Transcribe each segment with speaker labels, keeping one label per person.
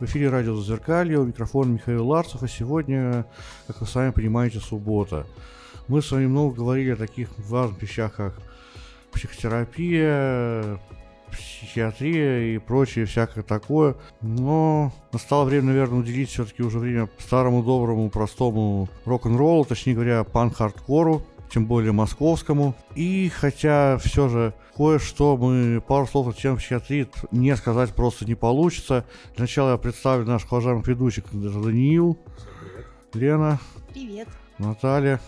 Speaker 1: В эфире радио «Зазеркалье», у микрофона Михаил Ларцев, а сегодня, как вы сами понимаете, суббота. Мы с вами много говорили о таких важных вещах, как психотерапия, психиатрия и прочее всякое такое. Но настало время, наверное, уделить все-таки уже время старому, доброму, простому рок-н-роллу, точнее говоря, панк-хардкору, тем более московскому. И хотя все же кое-что мы, пару слов о чем психиатрии не сказать просто не получится. Для начала я представлю наших уважаемых ведущих. Это Даниил, Лена,
Speaker 2: Привет.
Speaker 1: Наталья.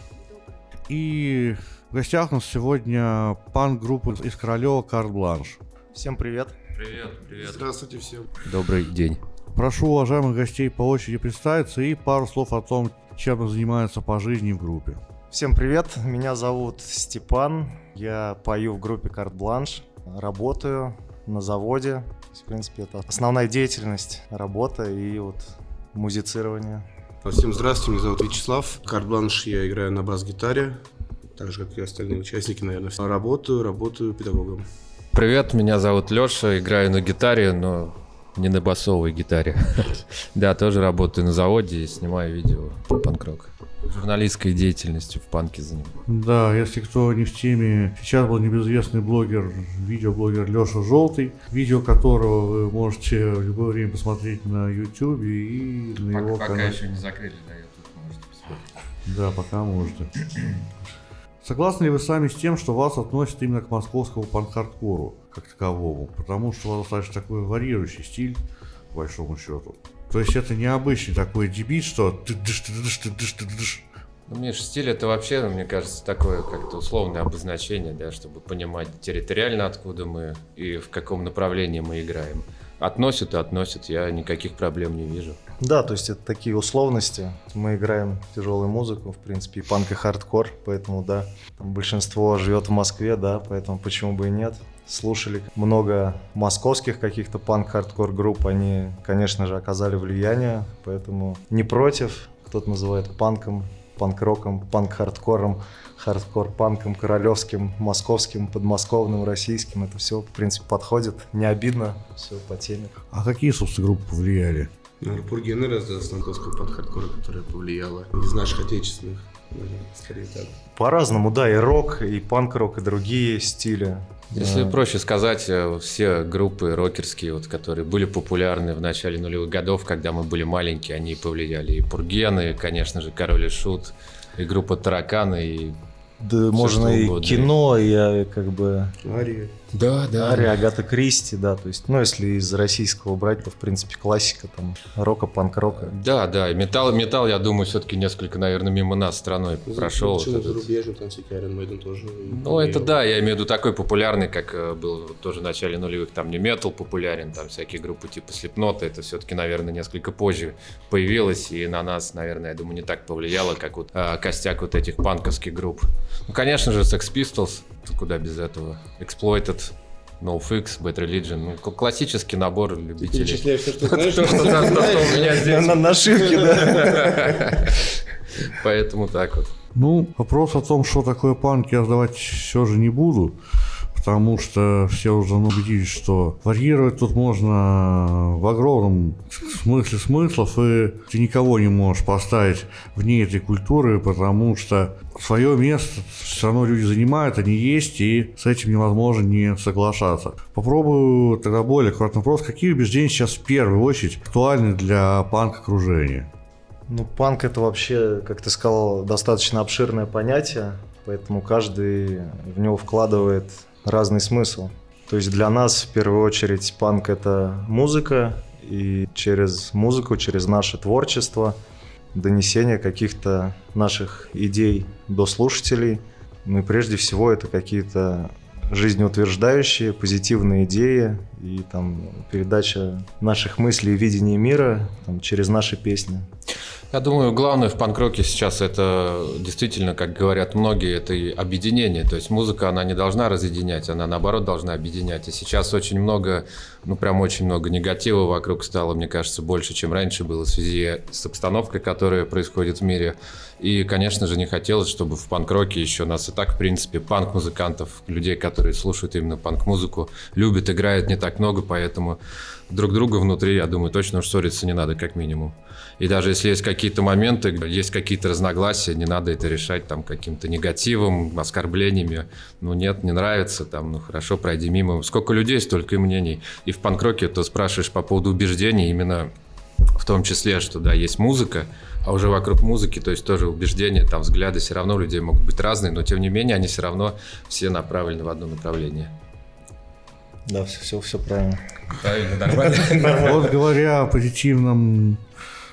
Speaker 1: И в гостях у нас сегодня панк-группа из Королева «Карт Бланш».
Speaker 3: Всем привет.
Speaker 4: Привет, привет.
Speaker 5: Здравствуйте всем.
Speaker 4: Добрый день.
Speaker 1: Прошу уважаемых гостей по очереди представиться и пару слов о том, чем занимаются по жизни в группе.
Speaker 3: Всем привет. Меня зовут Степан. Я пою в группе Карт Бланш. Работаю на заводе. В принципе, это основная деятельность, работа и вот музицирование.
Speaker 5: Всем здравствуйте, меня зовут Вячеслав. Карт-бланш я играю на бас-гитаре, так же, как и остальные участники, наверное. Работаю, работаю педагогом.
Speaker 4: Привет, меня зовут Леша, играю на гитаре, но не на басовой гитаре. Да, тоже работаю на заводе и снимаю видео про панк-рок. Журналистской деятельностью в панке занимаюсь.
Speaker 1: Да, если кто не в теме, сейчас был небезызвестный блогер, видеоблогер Леша Желтый, видео которого вы можете в любое время посмотреть на YouTube и на его канале.
Speaker 4: не закрыли, да, YouTube можете посмотреть.
Speaker 1: Да, пока можете. Согласны ли вы сами с тем, что вас относят именно к московскому панк-хардкору как таковому? Потому что у вас достаточно такой варьирующий стиль, по большому счету. То есть это необычный такой дебит, что ты дыш, ты дыш, ты дыш, ты дыш.
Speaker 4: Ну, Миш, стиль это вообще, мне кажется, такое как-то условное обозначение, да, чтобы понимать территориально, откуда мы и в каком направлении мы играем. Относят и относят, я никаких проблем не вижу.
Speaker 3: Да, то есть это такие условности. Мы играем тяжелую музыку, в принципе, и панк и хардкор, поэтому да. Там большинство живет в Москве, да, поэтому почему бы и нет. Слушали много московских каких-то панк-хардкор групп, они, конечно же, оказали влияние, поэтому не против. Кто-то называет панком, панк-роком, панк-хардкором, хардкор-панком, королевским, московским, подмосковным, российским. Это все, в принципе, подходит. Не обидно, все по теме.
Speaker 1: А какие, собственно, группы повлияли?
Speaker 5: Наверное, Пурген раз да, с московского панк-хардкора, которая повлияла. Из наших отечественных, скорее так.
Speaker 3: По-разному, да, и рок, и панк-рок, и другие стили.
Speaker 4: Если
Speaker 3: Да.
Speaker 4: проще сказать, э, все группы рокерские, вот, которые были популярны в начале нулевых годов, когда мы были маленькие, они повлияли. И Пургены, конечно же, Король и Шут, и группа Тараканы, и...
Speaker 3: Да, можно
Speaker 4: что
Speaker 3: и
Speaker 4: угодно.
Speaker 3: кино, и как бы
Speaker 5: Ария.
Speaker 4: Да,
Speaker 3: Ария, Агата Кристи, да, то есть, ну, если из российского брать, то, в принципе, классика, там, рока, панк-рока.
Speaker 4: Да, да, и металл, металл, я думаю, все-таки несколько, наверное, мимо нас страной прошел. вот
Speaker 5: Почему
Speaker 4: этот.
Speaker 5: зарубежным, там всякие Iron Maiden тоже.
Speaker 4: Ну, это да, я имею в виду такой популярный, как э, был вот тоже в начале нулевых, там не метал популярен, там всякие группы типа Слепнота, это все-таки, наверное, несколько позже появилось, и на нас, наверное, я думаю, не так повлияло, как вот э, костяк вот этих панковских групп. Ну, конечно же, Sex Pistols, куда без этого, Exploited, NoFX, Bad Religion, ну, классический набор любителей.
Speaker 5: Перечисляешь все, что знаешь.
Speaker 4: То, что у меня здесь.
Speaker 3: На нашивке, да.
Speaker 4: Поэтому так вот.
Speaker 1: Ну, вопрос о том, что такое панк, я задавать все же не буду, потому что все уже убедились, что варьировать тут можно в огромном смысле смыслов, и ты никого не можешь поставить вне этой культуры, потому что свое место все равно люди занимают, они есть, и с этим невозможно не соглашаться. Попробую тогда более аккуратный вопрос. Какие убеждения сейчас в первую очередь актуальны для панк-окружения?
Speaker 3: Ну, панк это вообще, как ты сказал, достаточно обширное понятие, поэтому каждый в него вкладывает разный смысл. То есть для нас в первую очередь панк это музыка, и через музыку, через наше творчество, донесение каких-то наших идей до слушателей. Ну и прежде всего это какие-то жизнеутверждающие, позитивные идеи и там передача наших мыслей и видения мира там, через наши песни.
Speaker 4: Я думаю, главное в панк-роке сейчас это действительно, как говорят многие, это и объединение. То есть музыка, она не должна разъединять, она наоборот должна объединять. И сейчас очень много, ну прям очень много негатива вокруг стало, мне кажется, больше, чем раньше было в связи с обстановкой, которая происходит в мире. И, конечно же, не хотелось, чтобы в панк-роке еще нас и так, в принципе, панк-музыкантов, людей, которые слушают именно панк-музыку, любят, играют не так много, поэтому друг друга внутри, я думаю, точно уж ссориться не надо, как минимум. И даже если есть какие-то моменты, есть какие-то разногласия, не надо это решать там каким-то негативом, оскорблениями. Ну нет, не нравится, там, ну хорошо, пройди мимо. Сколько людей, столько и мнений. И в панк-роке ты спрашиваешь по поводу убеждений, именно в том числе, что да, есть музыка, а уже вокруг музыки, то есть тоже убеждения, там взгляды все равно у людей могут быть разные, но тем не менее они все равно все направлены в одно направление.
Speaker 3: Да, все, все, все правильно.
Speaker 4: Правильно, нормально.
Speaker 1: Вот говоря о позитивном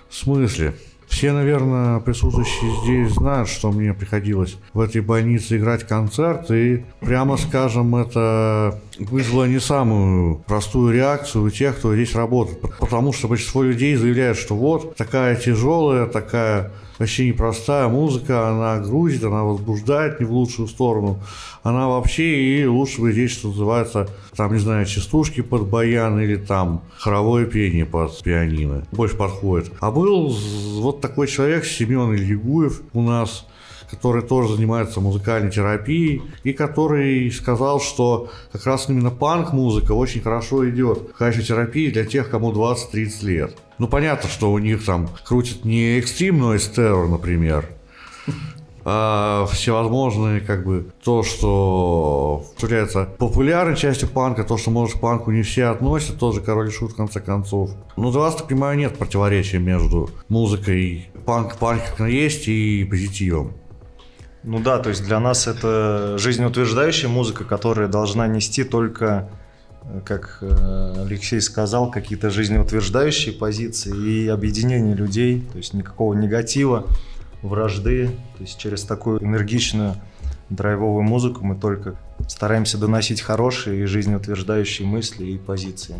Speaker 1: смысле, все, наверное, присутствующие здесь знают, что мне приходилось в этой больнице играть концерт, и, прямо скажем, это вызвало не самую простую реакцию у тех, кто здесь работает. Потому что большинство людей заявляют, что вот такая тяжелая, такая вообще непростая музыка, она грузит, она возбуждает не в лучшую сторону. Она вообще и лучше бы здесь, что называется, там, не знаю, частушки под баян или там хоровое пение под пианино. Больше подходит. А был вот такой человек, Семен Ильягуев у нас, который тоже занимается музыкальной терапией, и который сказал, что как раз именно панк-музыка очень хорошо идет в качестве терапии для тех, кому 20-30 лет. Ну, понятно, что у них там крутит не экстрим Noise Terror, например, а всевозможные, как бы, то, что является популярной частью панка, то, что, может, к панку не все относят, тоже король шут, в конце концов. Ну, для вас, так понимаю, нет противоречия между музыкой панк, панк как есть и позитивом.
Speaker 3: Ну да, то есть для нас это жизнеутверждающая музыка, которая должна нести только как э, Алексей сказал, какие-то жизнеутверждающие позиции и объединение людей, то есть никакого негатива, вражды. То есть через такую энергичную драйвовую музыку мы только стараемся доносить хорошие и жизнеутверждающие мысли и позиции.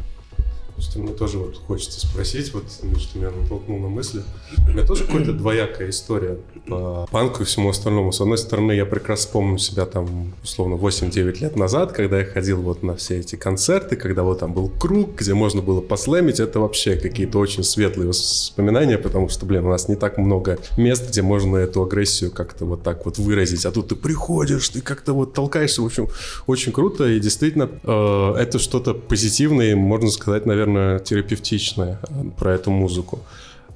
Speaker 5: Просто мне тоже вот хочется спросить, вот что меня натолкнул на мысли. У меня тоже какая-то двоякая история по панку и всему остальному. С одной стороны, я прекрасно помню себя там, условно, 8-9 лет назад, когда я ходил вот на все эти концерты, когда вот там был круг, где можно было послэмить. Это вообще какие-то очень светлые воспоминания, потому что, блин, у нас не так много мест, где можно эту агрессию как-то вот так вот выразить. А тут ты приходишь, ты как-то вот толкаешься. В общем, очень круто. И действительно, э, это что-то позитивное, можно сказать, наверное, наверное, терапевтичное э, про эту музыку.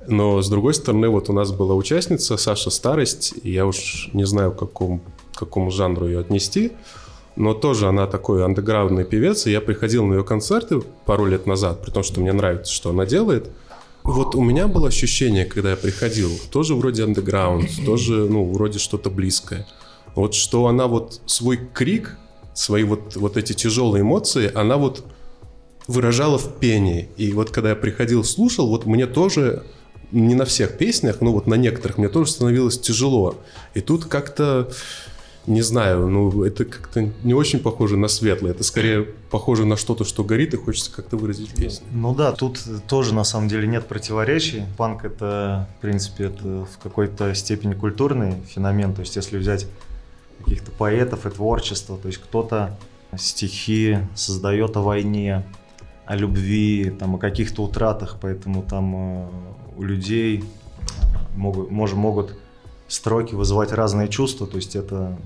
Speaker 5: Но, с другой стороны, вот у нас была участница Саша Старость, и я уж не знаю, к какому, к какому жанру ее отнести, но тоже она такой андеграундный певец, и я приходил на ее концерты пару лет назад, при том, что мне нравится, что она делает. Вот у меня было ощущение, когда я приходил, тоже вроде андеграунд, тоже, ну, вроде что-то близкое. Вот что она вот свой крик, свои вот, вот эти тяжелые эмоции, она вот выражала в пении. И вот когда я приходил, слушал, вот мне тоже не на всех песнях, но вот на некоторых мне тоже становилось тяжело. И тут как-то, не знаю, ну это как-то не очень похоже на светлое, это скорее похоже на что-то, что горит и хочется как-то выразить песню.
Speaker 3: Ну да, тут тоже на самом деле нет противоречий. Панк это, в принципе, это в какой-то степени культурный феномен. То есть если взять каких-то поэтов и творчество, то есть кто-то стихи создает о войне, о любви, там, о каких-то утратах, поэтому там э, у людей могут, мож, могут строки вызывать разные чувства, то есть это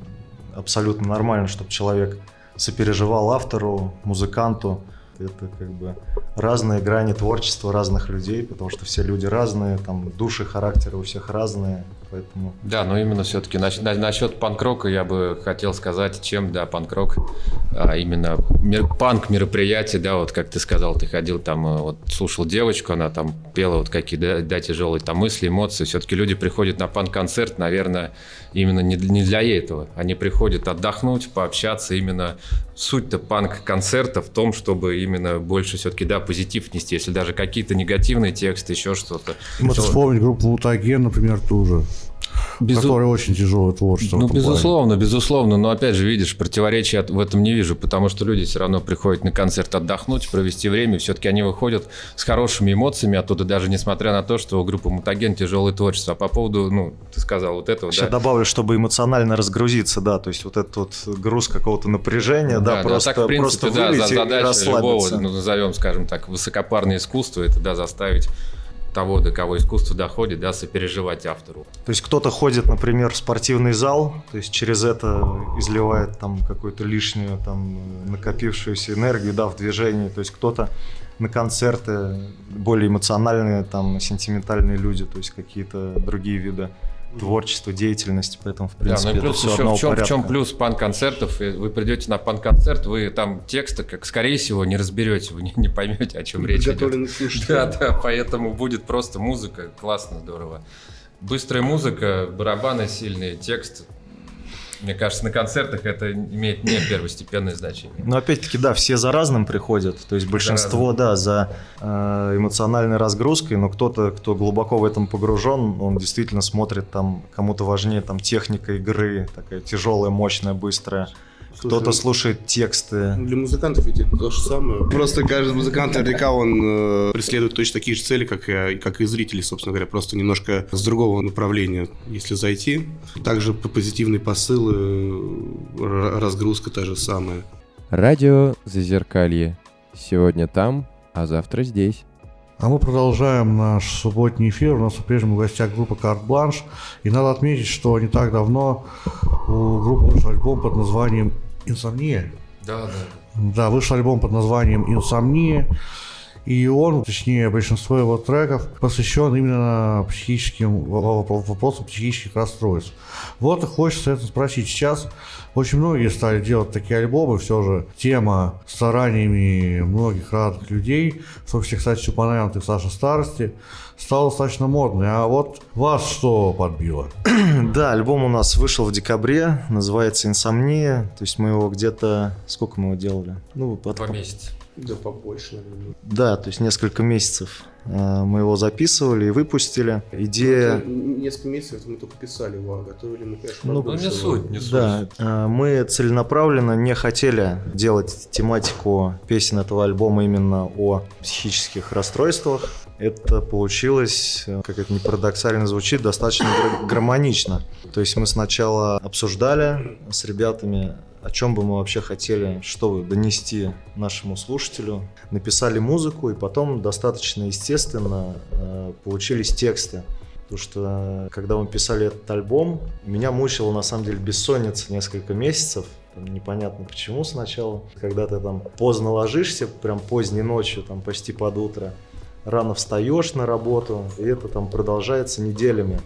Speaker 3: абсолютно нормально, чтобы человек сопереживал автору, музыканту, это как бы разные грани творчества разных людей, потому что все люди разные, там души, характеры у всех разные, поэтому...
Speaker 4: Да, но именно все-таки насчет, насчет панк-рока я бы хотел сказать, чем, да, панк-рок, а именно мир, панк мероприятие, да, вот как ты сказал, ты ходил там, э, вот слушал девочку, она там пела вот какие, да, да тяжелые там мысли, эмоции, все-таки люди приходят на панк-концерт, наверное, именно не, не для этого, они приходят отдохнуть, пообщаться, именно суть-то панк-концерта в том, чтобы именно больше все-таки, да, позитив нести, если даже какие-то негативные тексты, еще что-то.
Speaker 1: Вот вспомнить группу Мутаген, например, тоже. Безу... Который очень тяжелое творчество.
Speaker 4: Ну, безусловно, плане. безусловно. Но опять же, видишь, противоречия в этом не вижу, потому что люди все равно приходят на концерт отдохнуть, провести время. Все-таки они выходят с хорошими эмоциями оттуда, даже несмотря на то, что у группы Мутаген тяжелое творчество. А по поводу, ну, ты сказал вот этого,
Speaker 3: Сейчас да. добавлю, чтобы эмоционально разгрузиться, да, то есть вот этот вот груз какого-то напряжения, да,
Speaker 4: да
Speaker 3: просто,
Speaker 4: да, так, в принципе,
Speaker 3: просто
Speaker 4: да, задача любого, ну, назовем, скажем так, высокопарное искусство, это, да, заставить того, до кого искусство доходит, да, сопереживать автору.
Speaker 3: То есть кто-то ходит, например, в спортивный зал, то есть через это изливает там какую-то лишнюю там накопившуюся энергию, да, в движении. То есть кто-то на концерты, более эмоциональные, там, сентиментальные люди, то есть какие-то другие виды творчества, деятельности, поэтому, в принципе,
Speaker 4: да, ну и плюс
Speaker 3: это все
Speaker 4: еще в чем,
Speaker 3: порядка.
Speaker 4: в чем плюс пан-концертов? И Вы придете на пан-концерт, вы там текста, как скорее всего, не разберете, вы не, не поймете, о чем речь идет.
Speaker 2: Слушатель.
Speaker 4: Да, да, поэтому будет просто музыка, классно, здорово. Быстрая музыка, барабаны сильные, текст. Мне кажется, на концертах это имеет не первостепенное значение.
Speaker 3: Но опять-таки, да, все за разным приходят. То есть большинство, да, за э, эмоциональной разгрузкой, но кто-то, кто глубоко в этом погружен, он действительно смотрит там, кому-то важнее там техника игры, такая тяжелая, мощная, быстрая. Кто-то слушает тексты.
Speaker 2: Для музыкантов ведь это то же самое. Просто каждый музыкант наверняка он э, преследует точно такие же цели, как и, как и зрители, собственно говоря, просто немножко с другого направления, если зайти. Также по- позитивные посылы, р- разгрузка та же самая.
Speaker 6: Радио Зазеркалье. Сегодня там, а завтра здесь.
Speaker 1: А мы продолжаем наш субботний эфир. У нас по-прежнему в гостях группа «Карт Бланш». И надо отметить, что не так давно у группы вышел альбом под названием «Инсомния».
Speaker 4: Да, да.
Speaker 1: Да, вышел альбом под названием «Инсомния». И он, точнее, большинство его треков посвящен именно психическим вопросам психических расстройств. Вот и хочется это спросить. Сейчас очень многие стали делать такие альбомы, все же тема стараниями многих разных людей, в том числе, кстати, упомянутый Саша Старости, стала достаточно модной. А вот вас что подбило?
Speaker 3: Да, альбом у нас вышел в декабре, называется «Инсомния». То есть мы его где-то... Сколько мы его делали? Ну, под-
Speaker 4: Два месяца.
Speaker 2: Да побольше, наверное.
Speaker 3: Да, то есть несколько месяцев э, мы его записывали и выпустили. Идея...
Speaker 2: Это Несколько месяцев мы только писали его, а готовили мы, конечно,
Speaker 3: Ну,
Speaker 4: Ну, не суть, не суть.
Speaker 3: Да, э, мы целенаправленно не хотели делать тематику песен этого альбома именно о психических расстройствах. Это получилось, э, как это не парадоксально звучит, достаточно гармонично. То есть мы сначала обсуждали с ребятами, о чем бы мы вообще хотели, что вы донести нашему слушателю, написали музыку, и потом достаточно естественно э, получились тексты. Потому что э, когда мы писали этот альбом, меня мучила на самом деле бессонница несколько месяцев. Там непонятно почему сначала. Когда ты там поздно ложишься, прям поздней ночью, там почти под утро, рано встаешь на работу, и это там продолжается неделями.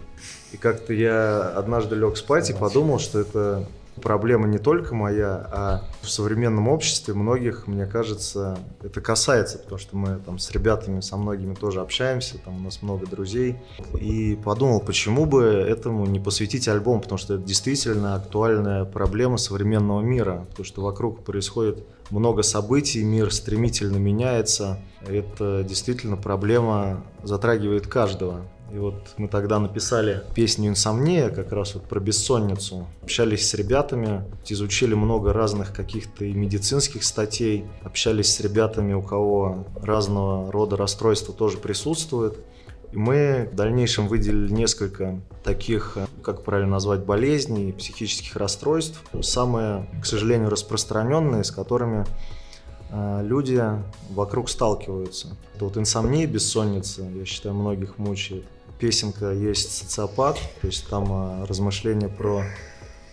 Speaker 3: И как-то я однажды лег спать и подумал, что это проблема не только моя, а в современном обществе многих, мне кажется, это касается, потому что мы там с ребятами, со многими тоже общаемся, там у нас много друзей. И подумал, почему бы этому не посвятить альбом, потому что это действительно актуальная проблема современного мира, потому что вокруг происходит много событий, мир стремительно меняется. Это действительно проблема затрагивает каждого. И вот мы тогда написали песню «Инсомния», как раз вот про бессонницу. Общались с ребятами, изучили много разных каких-то и медицинских статей, общались с ребятами, у кого разного рода расстройства тоже присутствует. И мы в дальнейшем выделили несколько таких, как правильно назвать, болезней, психических расстройств. Самые, к сожалению, распространенные, с которыми э, люди вокруг сталкиваются. Это вот инсомния, бессонница, я считаю, многих мучает. Песенка есть «Социопат», то есть там э, размышления про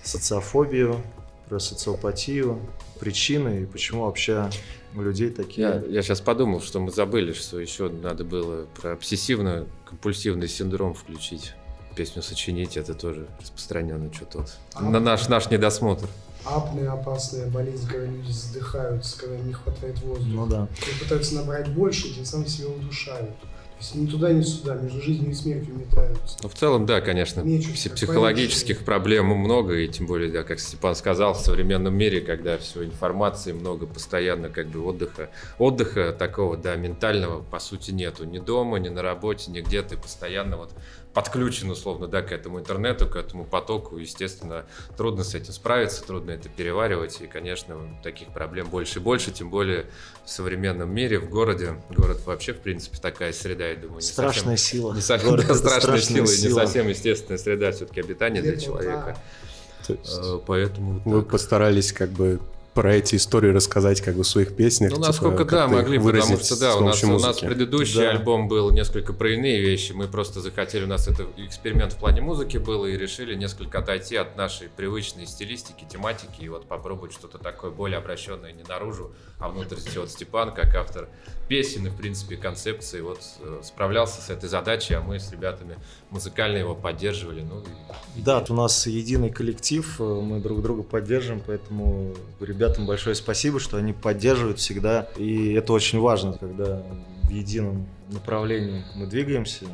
Speaker 3: социофобию, про социопатию, причины и почему вообще у людей такие...
Speaker 4: Я, я сейчас подумал, что мы забыли, что еще надо было про обсессивно-компульсивный синдром включить. Песню сочинить, это тоже распространенно что-то вот. На наш, наш недосмотр.
Speaker 7: Апная опасная болезнь, когда люди задыхаются, когда им не хватает воздуха.
Speaker 3: Ну да.
Speaker 7: И пытаются набрать больше, и тем самым себя удушают. Есть ни туда, ни сюда, между жизнью и смертью метаются.
Speaker 4: Ну, в целом, да, конечно,
Speaker 7: так
Speaker 4: психологических
Speaker 7: понять.
Speaker 4: проблем много, и тем более, да, как Степан сказал, в современном мире, когда все информации много, постоянно как бы отдыха, отдыха такого, да, ментального, по сути, нету. Ни дома, ни на работе, нигде ты постоянно вот подключен, условно, да, к этому интернету, к этому потоку. Естественно, трудно с этим справиться, трудно это переваривать, и, конечно, таких проблем больше и больше, тем более в современном мире, в городе. Город вообще, в принципе, такая среда, я думаю, не совсем-
Speaker 3: Страшная сила.
Speaker 4: не совсем
Speaker 3: Город
Speaker 4: да, страшная
Speaker 3: страшная
Speaker 4: сила, и не
Speaker 3: сила.
Speaker 4: совсем естественная среда все-таки обитания для человека.
Speaker 5: То есть
Speaker 4: Э, Поэтому
Speaker 5: Вы
Speaker 4: так.
Speaker 5: постарались как бы про эти истории рассказать как бы в своих песнях.
Speaker 4: Ну,
Speaker 5: типа,
Speaker 4: насколько да,
Speaker 5: как-то их
Speaker 4: могли, потому
Speaker 5: выразить
Speaker 4: что да, у нас, у нас предыдущий
Speaker 3: Да.
Speaker 4: альбом был несколько про иные вещи. Мы просто захотели, у нас это эксперимент в плане музыки был, и решили несколько отойти от нашей привычной стилистики, тематики, и вот попробовать что-то такое более обращенное не наружу, а внутренности. Вот Степан, как автор песен и, в принципе, концепции, вот э, справлялся с этой задачей, а мы с ребятами музыкально его поддерживали. Ну, и-
Speaker 3: Да, у нас единый коллектив, э, мы друг друга поддерживаем, поэтому ребятам большое спасибо, что они поддерживают всегда. И это очень важно, когда в едином направлении мы двигаемся.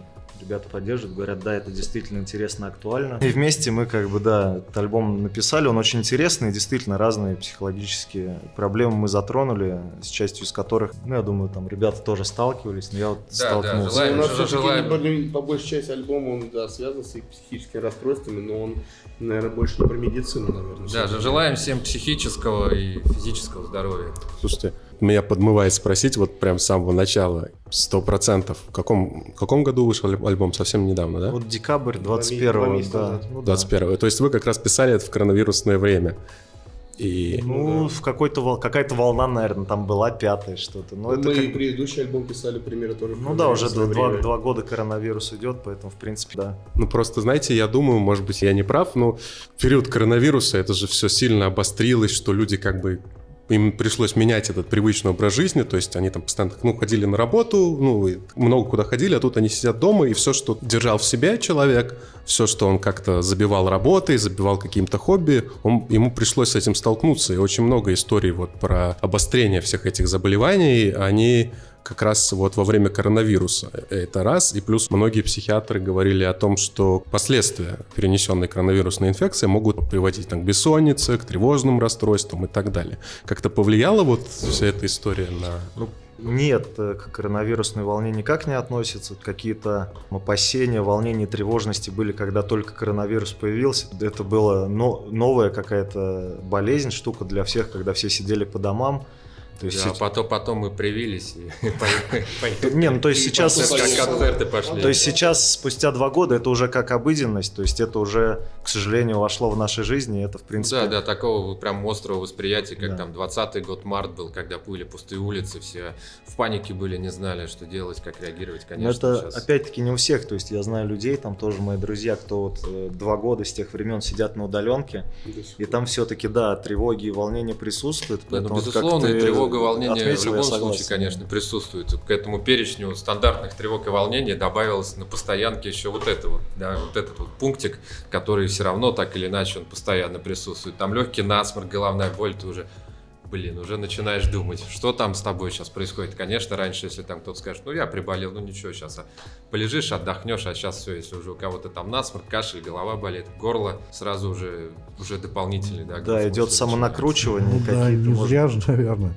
Speaker 3: Ребята поддерживают, говорят, да, это действительно интересно, актуально. И вместе мы как бы, да, этот альбом написали, он очень интересный, действительно разные психологические проблемы мы затронули, с частью из которых, ну, я думаю, там ребята тоже сталкивались, но я вот
Speaker 4: да,
Speaker 3: столкнулся.
Speaker 4: желаем,
Speaker 2: у нас
Speaker 4: желаем.
Speaker 2: все-таки по большей части альбома он да, связан с их психическими расстройствами, но он, наверное, больше не про медицину, наверное.
Speaker 4: Да, же желаем всем психического и физического здоровья.
Speaker 5: Слушайте, меня подмывает спросить вот прям с самого начала, сто процентов, в каком, в каком году вышел аль- альбом? Совсем недавно, да?
Speaker 3: Вот декабрь
Speaker 2: Два
Speaker 3: 21
Speaker 2: месяца
Speaker 3: да.
Speaker 2: назад.
Speaker 3: Ну, да.
Speaker 5: 21 То есть вы как раз писали это в коронавирусное время. И
Speaker 3: Ну, в какой-то вол- какая-то волна, наверное, там была пятая что-то. Но
Speaker 2: Мы
Speaker 3: это как-
Speaker 2: предыдущий альбом писали примерно тоже. в
Speaker 3: Ну да, уже два,
Speaker 2: время.
Speaker 3: два года коронавирус идет, поэтому, в принципе, да.
Speaker 5: Ну, просто, знаете, я думаю, может быть, я не прав, но в период коронавируса это же все сильно обострилось, что люди как бы им пришлось менять этот привычный образ жизни, то есть они там постоянно ну, ходили на работу, ну, много куда ходили, а тут они сидят дома, и все, что держал в себе человек, все, что он как-то забивал работой, забивал каким-то хобби, он, ему пришлось с этим столкнуться, и очень много историй вот про обострение всех этих заболеваний, они как раз вот во время коронавируса. Это раз. И плюс многие психиатры говорили о том, что последствия перенесенной коронавирусной инфекции могут приводить там, к бессоннице, к тревожным расстройствам и так далее. Как-то повлияла вот вся эта история на...
Speaker 3: Ну, нет, э, к коронавирусной волне никак не относится. Какие-то опасения, волнения, тревожности были, когда только коронавирус появился. Это была но- новая какая-то болезнь, штука для всех, когда все сидели по домам. То есть, сеч-
Speaker 4: потом, потом мы привились и поехали.
Speaker 3: Не, ну то есть сейчас...
Speaker 4: Как концерты пошли.
Speaker 3: То есть сейчас, спустя два года, это уже как обыденность, то есть это уже, к сожалению, вошло в нашей жизни, и это, в принципе...
Speaker 4: Да, да, такого прям острого восприятия, как там 20-й год, март был, когда были пустые улицы, все в панике были, не знали, что делать, как реагировать,
Speaker 3: Но
Speaker 4: конечно.
Speaker 3: это опять-таки не у всех, то есть я знаю людей, там тоже мои друзья, кто вот э, два года с тех времен сидят на удаленке, и там все-таки, да, тревоги и волнения присутствуют.
Speaker 4: Да, ну,
Speaker 3: поэтому
Speaker 4: тревога, волнение
Speaker 3: отметил,
Speaker 4: в любом случае, конечно, присутствует. К этому перечню стандартных тревог и волнений добавилось на постоянке еще вот это вот, да, вот этот вот пунктик, который все равно так или иначе он постоянно присутствует. Там легкий насморк, головная боль, ты уже блин, уже начинаешь думать, что там с тобой сейчас происходит. Конечно, раньше, если там кто-то скажет, ну я приболел, ну ничего, сейчас полежишь, отдохнешь, а сейчас все, если уже у кого-то там насморк, кашель, голова болит, горло, сразу уже, уже дополнительный, да,
Speaker 3: Да, идет самонакручивание.
Speaker 1: Ну да, не
Speaker 3: может
Speaker 1: зря же, наверное,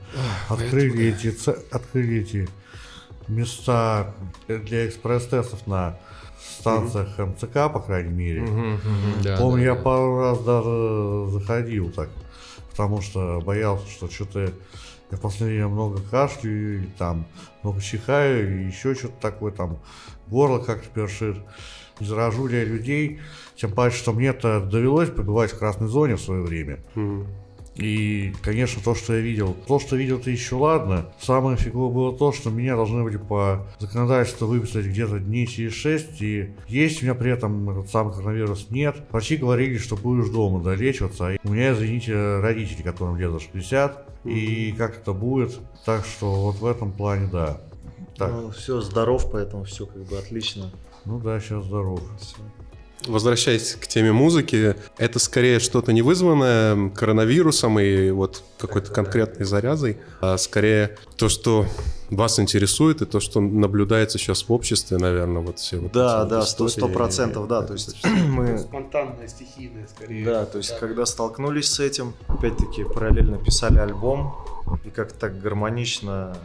Speaker 1: открыли эти, ц- открыли эти места для экспресс-тестов на станциях МЦК, по крайней мере.
Speaker 4: Мгм, да,
Speaker 1: Помню,
Speaker 4: да,
Speaker 1: я
Speaker 4: да.
Speaker 1: пару раз даже заходил так, потому что боялся, что что-то я в последнее время много кашляю, или там много чихаю, или еще что-то такое, там горло как-то першит. Заражу ли я людей, тем паче, что мне-то довелось побывать в красной зоне в свое время.
Speaker 5: М.
Speaker 1: И, конечно, то, что я видел, то, что видел-то еще ладно. Самое фиговое было то, что меня должны были по законодательству выписать где-то дней через 6, и есть у меня при этом этот самый коронавирус нет. Врачи говорили, что будешь дома долечиваться. И У меня, извините, родители, которым лет за 60, и как это будет. Так что вот в этом плане, да. Так,
Speaker 3: Ну, все, здоров, поэтому все как бы отлично.
Speaker 1: ну да, сейчас здоров.
Speaker 3: Всё.
Speaker 5: Возвращаясь к теме музыки, это скорее что-то не вызванное коронавирусом и вот какой-то конкретной зарязой, а скорее то, что вас интересует, и то, что наблюдается сейчас в обществе, наверное, вот все вот
Speaker 3: Да,
Speaker 5: эти
Speaker 3: да, сто процентов, да, то есть мы
Speaker 2: Спонтанная, стихийная, скорее.
Speaker 3: Да, то есть когда столкнулись с этим, опять-таки параллельно писали альбом, и как так гармонично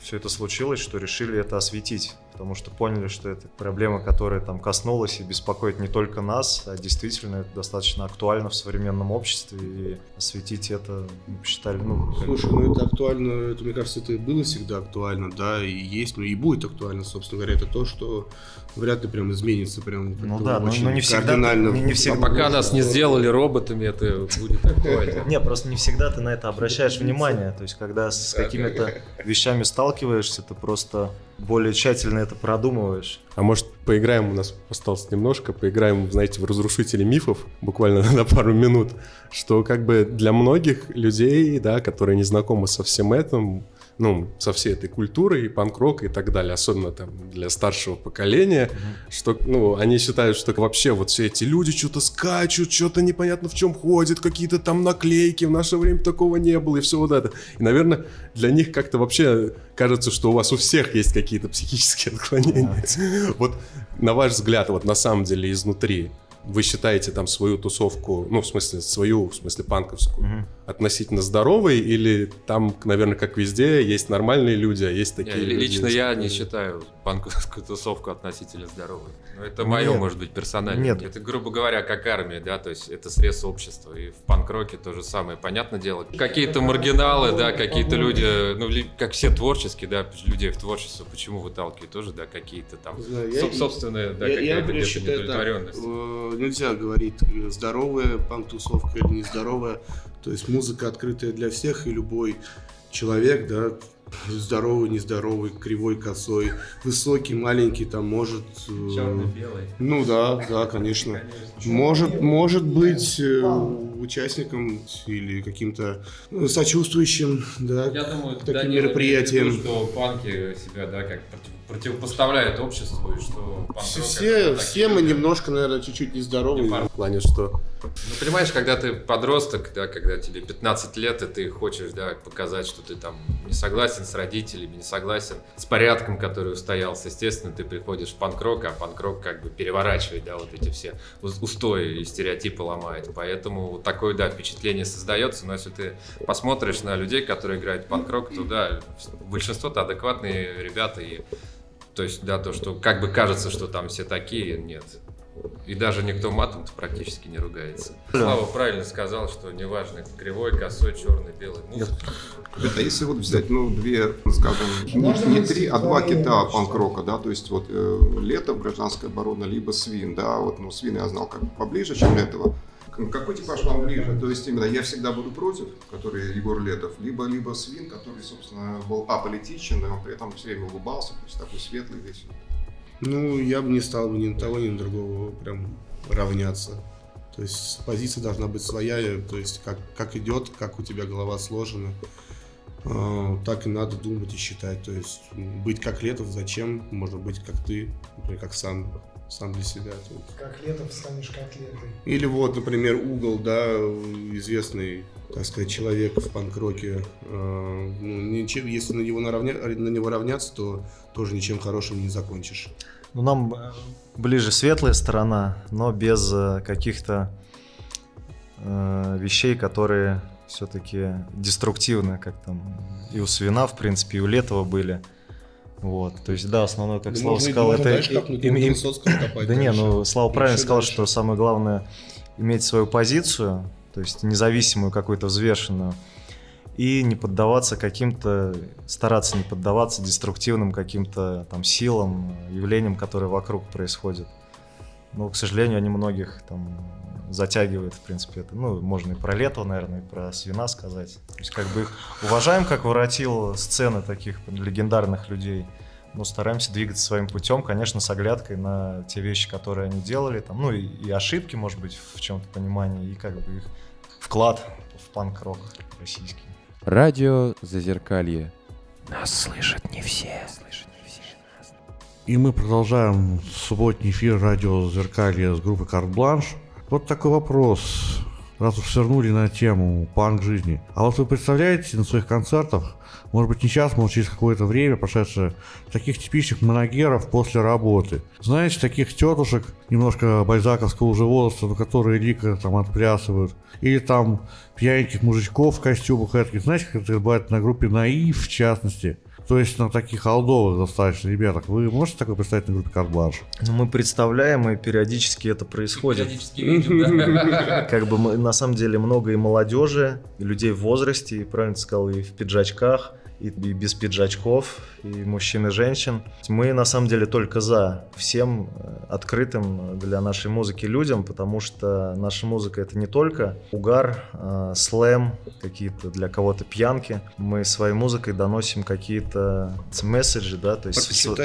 Speaker 3: все это случилось, что решили это осветить. Потому что поняли, что это проблема, которая там коснулась и беспокоит не только нас, а действительно это достаточно актуально в современном обществе, и осветить это мы посчитали, ну,
Speaker 2: Слушай, ну это актуально, это, мне кажется, это и было всегда актуально, да, и есть, ну и будет актуально, собственно говоря, это то, что вряд ли прям изменится прям
Speaker 3: Ну да, но-
Speaker 2: очень
Speaker 3: но не всегда-
Speaker 2: кардинально.
Speaker 3: не- не всегда-
Speaker 4: А пока нас не сделали роботами, это будет актуально.
Speaker 3: Не, просто не всегда ты на это обращаешь внимание. То есть, когда с какими-то вещами сталкиваешься, ты просто более тщательно это продумываешь.
Speaker 5: А может, поиграем, у нас осталось немножко, поиграем, знаете, в разрушители мифов, буквально на пару минут, что как бы для многих людей, да, которые не знакомы со всем этим, ну, со всей этой культурой, панк-рок и так далее, особенно там для старшего поколения, что, ну, они считают, что вообще вот все эти люди что-то скачут, что-то непонятно в чем ходят, какие-то там наклейки, в наше время такого не было, и все вот это. И, наверное, для них как-то вообще кажется, что у вас у всех есть какие-то психические отклонения. Вот на ваш взгляд, вот на самом деле изнутри, вы считаете там свою тусовку, ну, в смысле, свою, в смысле, панковскую, относительно здоровой, или там, наверное, как везде, есть нормальные люди, а есть такие люди?
Speaker 4: Лично я не считаю панковскую тусовку относительно здоровой. Но это мое,
Speaker 3: Нет.
Speaker 4: может быть, персонально.
Speaker 3: Нет.
Speaker 4: Это, грубо говоря, как армия, да, то есть это срез общества. И в панк-роке то же самое. Понятное дело, какие-то маргиналы, да, какие-то люди, ну, как все творческие, да, людей в творчество, почему выталкивают тоже, да, какие-то там
Speaker 2: знаю, я-
Speaker 4: соб- собственные, да,
Speaker 2: я, я,
Speaker 4: какая-то недовлетворенность.
Speaker 2: э, нельзя говорить э, здоровая панк-тусовка или нездоровая. То есть музыка открытая для всех, и любой человек, да, здоровый, нездоровый, кривой, косой, высокий, маленький, там может... э,
Speaker 4: белый.
Speaker 2: Ну да, да, конечно. Может, может быть э, участником или каким-то ну, сочувствующим, да,
Speaker 4: Я думаю,
Speaker 2: таким
Speaker 4: Данила в
Speaker 2: мероприятием.
Speaker 4: виду, что панки себя, да, как против- противопоставляют обществу, и что
Speaker 2: Все, все, все мы немножко, наверное, чуть-чуть нездоровые.
Speaker 5: В плане, что
Speaker 4: Ну, понимаешь, когда ты подросток, да, когда тебе 15 лет, и ты хочешь, да, показать, что ты там не согласен с родителями, не согласен с порядком, который устоялся, естественно, ты приходишь в панк-рок, а панк-рок как бы переворачивает, да, вот эти все ус- устои и стереотипы ломает. Поэтому такое, да, впечатление создается, но если ты посмотришь на людей, которые играют в панк-рок, то, да, большинство-то адекватные ребята, и то есть, да, то, что как бы кажется, что там все такие, нет. И даже никто матом-то практически не ругается. Слава правильно сказал, что неважно, кривой, косой, черный, белый. Музыка.
Speaker 8: Это если вот взять, ну, две, скажем, не, не три, а два кита панк-рока, да, то есть вот э, Лето, Гражданская оборона, либо Свин, да, вот, ну, Свин я знал как поближе, чем этого. К- Какой типаж вам ближе? То есть именно я всегда буду против, который Егор Летов, либо, либо Свин, который, собственно, был аполитичен, но при этом все время улыбался, то есть такой светлый весь.
Speaker 2: Ну, я бы не стал ни на того, ни на другого прям равняться. То есть позиция должна быть своя, то есть как, как идет, как у тебя голова сложена, э, так и надо думать и считать. То есть быть как Летов, зачем? Можно быть как ты, например, как сам, сам для себя.
Speaker 7: Летом станешь котлетой.
Speaker 2: Или вот, например, Угол, да, известный, так сказать, человек в панк-роке. Э, ну, ничем- если на него, наравня- на него равняться, то тоже ничем хорошим не закончишь.
Speaker 3: Ну, нам э, ближе светлая сторона, но без э, каких-то э, вещей, которые все-таки деструктивны, как там и у Свина, в принципе, и у Летова были. Вот, то есть, да, основное, как
Speaker 2: Да
Speaker 3: Слава
Speaker 2: можно-
Speaker 3: сказал,
Speaker 2: можно
Speaker 3: это...
Speaker 2: дальше копнуть,
Speaker 3: им- им-
Speaker 2: копать
Speaker 3: Да не,
Speaker 2: дальше.
Speaker 3: ну Слава правильно
Speaker 2: Еще
Speaker 3: сказал,
Speaker 2: дальше.
Speaker 3: что самое главное иметь свою позицию, то есть независимую какую-то взвешенную, и не поддаваться каким-то, стараться не поддаваться деструктивным каким-то там силам, явлениям, которые вокруг происходят. Но, к сожалению, они многих там затягивают, в принципе, это. Ну, можно и про Лето, наверное, и про Свина сказать. То есть, как бы их уважаем, как воротил сцены таких легендарных людей. Но стараемся двигаться своим путем, конечно, с оглядкой на те вещи, которые они делали, там, ну и, и ошибки, может быть, в чем-то понимании, и как бы их вклад в панк-рок российский.
Speaker 6: Радио Зазеркалье.
Speaker 1: И мы продолжаем субботний эфир радио «Зеркалье» с группой «Карт Бланш». Вот такой вопрос, раз уж свернули на тему панк жизни. А вот вы представляете на своих концертах, может быть не сейчас, может через какое-то время, прошедшее, таких типичных моногеров после работы. Знаете, таких тетушек немножко бальзаковского уже возраста, ну, которые лика там отплясывают. Или там пьяненьких мужичков в костюмах. Знаете, как это бывает на группе «Наив», в частности. То есть на таких алдовых достаточно ребятах. Вы можете такое представить на группе Картбарш?
Speaker 3: Ну, мы представляем, и периодически это происходит.
Speaker 4: Периодически видим, да.
Speaker 3: Как бы мы, на самом деле много и молодежи, и людей в возрасте, и правильно сказал, и в пиджачках, и, и без пиджачков, и мужчин и женщин. Мы на самом деле только за всем э, открытым для нашей музыки людям, потому что наша музыка это не только угар, э, слэм, какие-то для кого-то пьянки. Мы своей музыкой доносим какие-то месседжи, да, то есть св-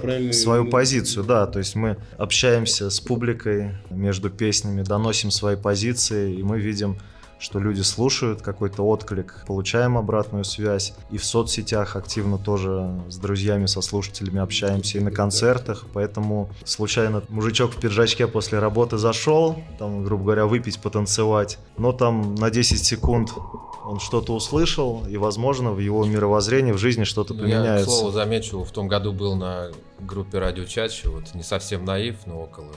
Speaker 2: правильные-
Speaker 3: свою позицию, да, то есть мы общаемся с публикой между песнями, доносим свои позиции, и мы видим что люди слушают какой-то отклик, получаем обратную связь. И в соцсетях активно тоже с друзьями, со слушателями общаемся, и на концертах. Поэтому случайно мужичок в пиджачке после работы зашел, там, грубо говоря, выпить, потанцевать. Но там на 10 секунд он что-то услышал, и, возможно, в его мировоззрении, в жизни что-то
Speaker 4: Ну, Я, к
Speaker 3: поменяется.
Speaker 4: слову, замечу, в том году был на группе Радио Чача, вот не совсем наив, но около.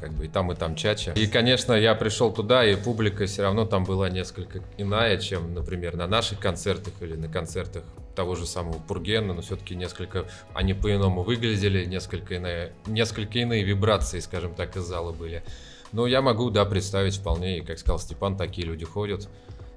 Speaker 4: Как бы и там, и там Чача. И, конечно, я пришел туда, и публика все равно там была несколько иная, чем, например, на наших концертах или на концертах того же самого Пургена, но все-таки несколько они по-иному выглядели, несколько иные, несколько иные вибрации, скажем так, из зала были. Но я могу, да, представить вполне, и, как сказал Степан, такие люди ходят.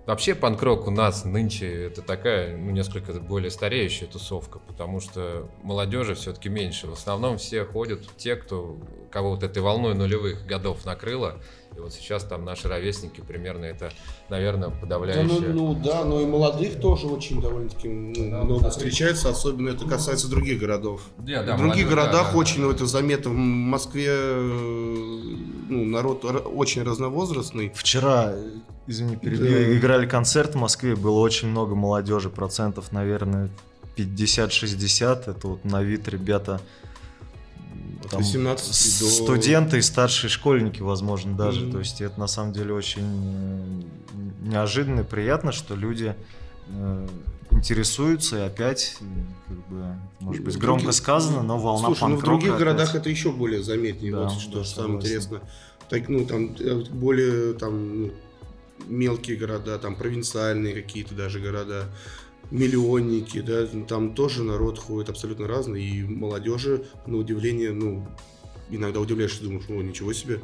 Speaker 4: Вообще панк-рок у нас нынче это такая, ну, несколько более стареющая тусовка, потому что молодежи все-таки меньше. В основном все ходят те, кто, кого вот этой волной нулевых годов накрыло. И вот сейчас там наши ровесники примерно это, наверное,
Speaker 2: Да, ну,
Speaker 4: подавляющее.
Speaker 2: ну да, но и молодых тоже очень довольно-таки ну, много встречается, особенно это касается других городов.
Speaker 4: Да, да,
Speaker 2: в других
Speaker 4: молодежь,
Speaker 2: городах
Speaker 4: да, да,
Speaker 2: очень
Speaker 4: да.
Speaker 2: это заметно. В Москве э, ну, народ очень разновозрастный.
Speaker 3: Вчера, извини, перебью,
Speaker 2: Да.
Speaker 3: играли концерт в Москве, было очень много молодежи, процентов, наверное, 50-60. Это вот на вид ребята там
Speaker 2: 18
Speaker 3: с-
Speaker 2: до-
Speaker 3: студенты и старшие школьники, возможно, даже.
Speaker 2: Мгм.
Speaker 3: То есть это на самом деле очень неожиданно и приятно, что люди э, интересуются и опять, как бы, может быть, громко
Speaker 2: других-
Speaker 3: сказано, но волна
Speaker 2: Слушай, ну в других
Speaker 3: опять.
Speaker 2: городах это еще более заметнее.
Speaker 3: Да,
Speaker 2: вот что
Speaker 3: да,
Speaker 2: самое
Speaker 3: согласен.
Speaker 2: интересно. Так, ну, там э, более там ну, мелкие города, там провинциальные какие-то даже города, миллионники, да, там тоже народ ходит абсолютно разный, и молодежи, на удивление, ну, иногда удивляешься, думаешь, о, ничего себе,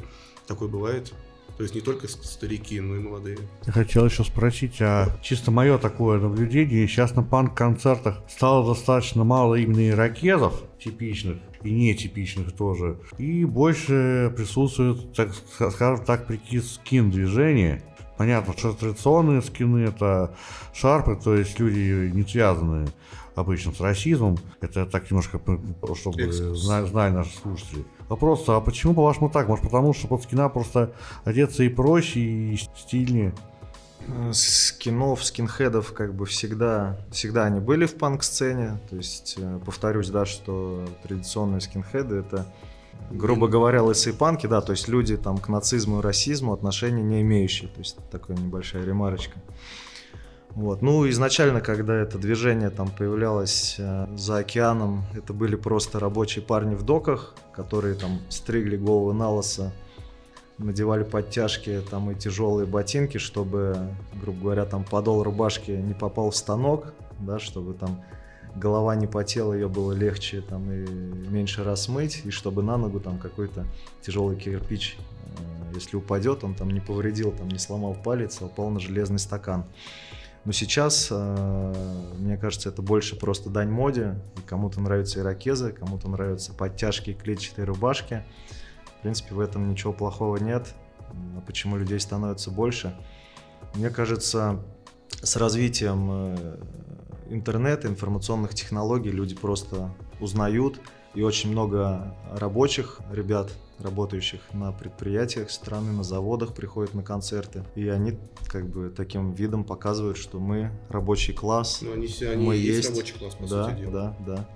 Speaker 2: такое бывает. То есть не только старики, но и молодые.
Speaker 1: Я хотел еще спросить, а чисто мое такое наблюдение, сейчас на панк-концертах стало достаточно мало именно ирокезов типичных и нетипичных тоже, и больше присутствует, так ска- скажем так, прикид скин-движения. Понятно, что традиционные скины это шарпы, то есть люди не связанные обычно с расизмом. Это так немножко, чтобы
Speaker 2: Экскурс.
Speaker 1: зна- знали наши слушатели. Вопрос, а почему по-вашему так? Может потому, что под скина просто одеться и проще, и стильнее?
Speaker 3: Э, Скинов, скинхедов как бы всегда, всегда они были в панк-сцене. То есть, э, повторюсь, да, что традиционные скинхеды это, грубо говоря, лысые панки, да, то есть люди там к нацизму и расизму отношения не имеющие. То есть такая небольшая ремарочка. Вот. Ну, изначально, когда это движение там появлялось э, за океаном, это были просто рабочие парни в доках, которые там стригли головы на лысо, надевали подтяжки там и тяжелые ботинки, чтобы, грубо говоря, там подол рубашки не попал в станок, да, чтобы там голова не потела, ее было легче там и меньше раз мыть, и чтобы на ногу там какой-то тяжелый кирпич, э, если упадет, он там не повредил, там не сломал палец, а упал на железный стакан. Но сейчас, э, мне кажется, это больше просто дань моде. Кому-то нравятся ирокезы, кому-то нравятся подтяжки и клетчатые рубашки. В принципе, в этом ничего плохого нет. А почему людей становится больше? Мне кажется, с развитием э, интернета, информационных технологий люди просто узнают. И очень много рабочих ребят, работающих на предприятиях страны, на заводах, приходят на концерты. И они как бы таким видом показывают, что мы рабочий класс.
Speaker 2: Ну, они, все- они
Speaker 3: мы
Speaker 2: есть,
Speaker 3: есть.
Speaker 2: рабочий класс, по
Speaker 3: да,
Speaker 2: сути дела.
Speaker 3: да, да.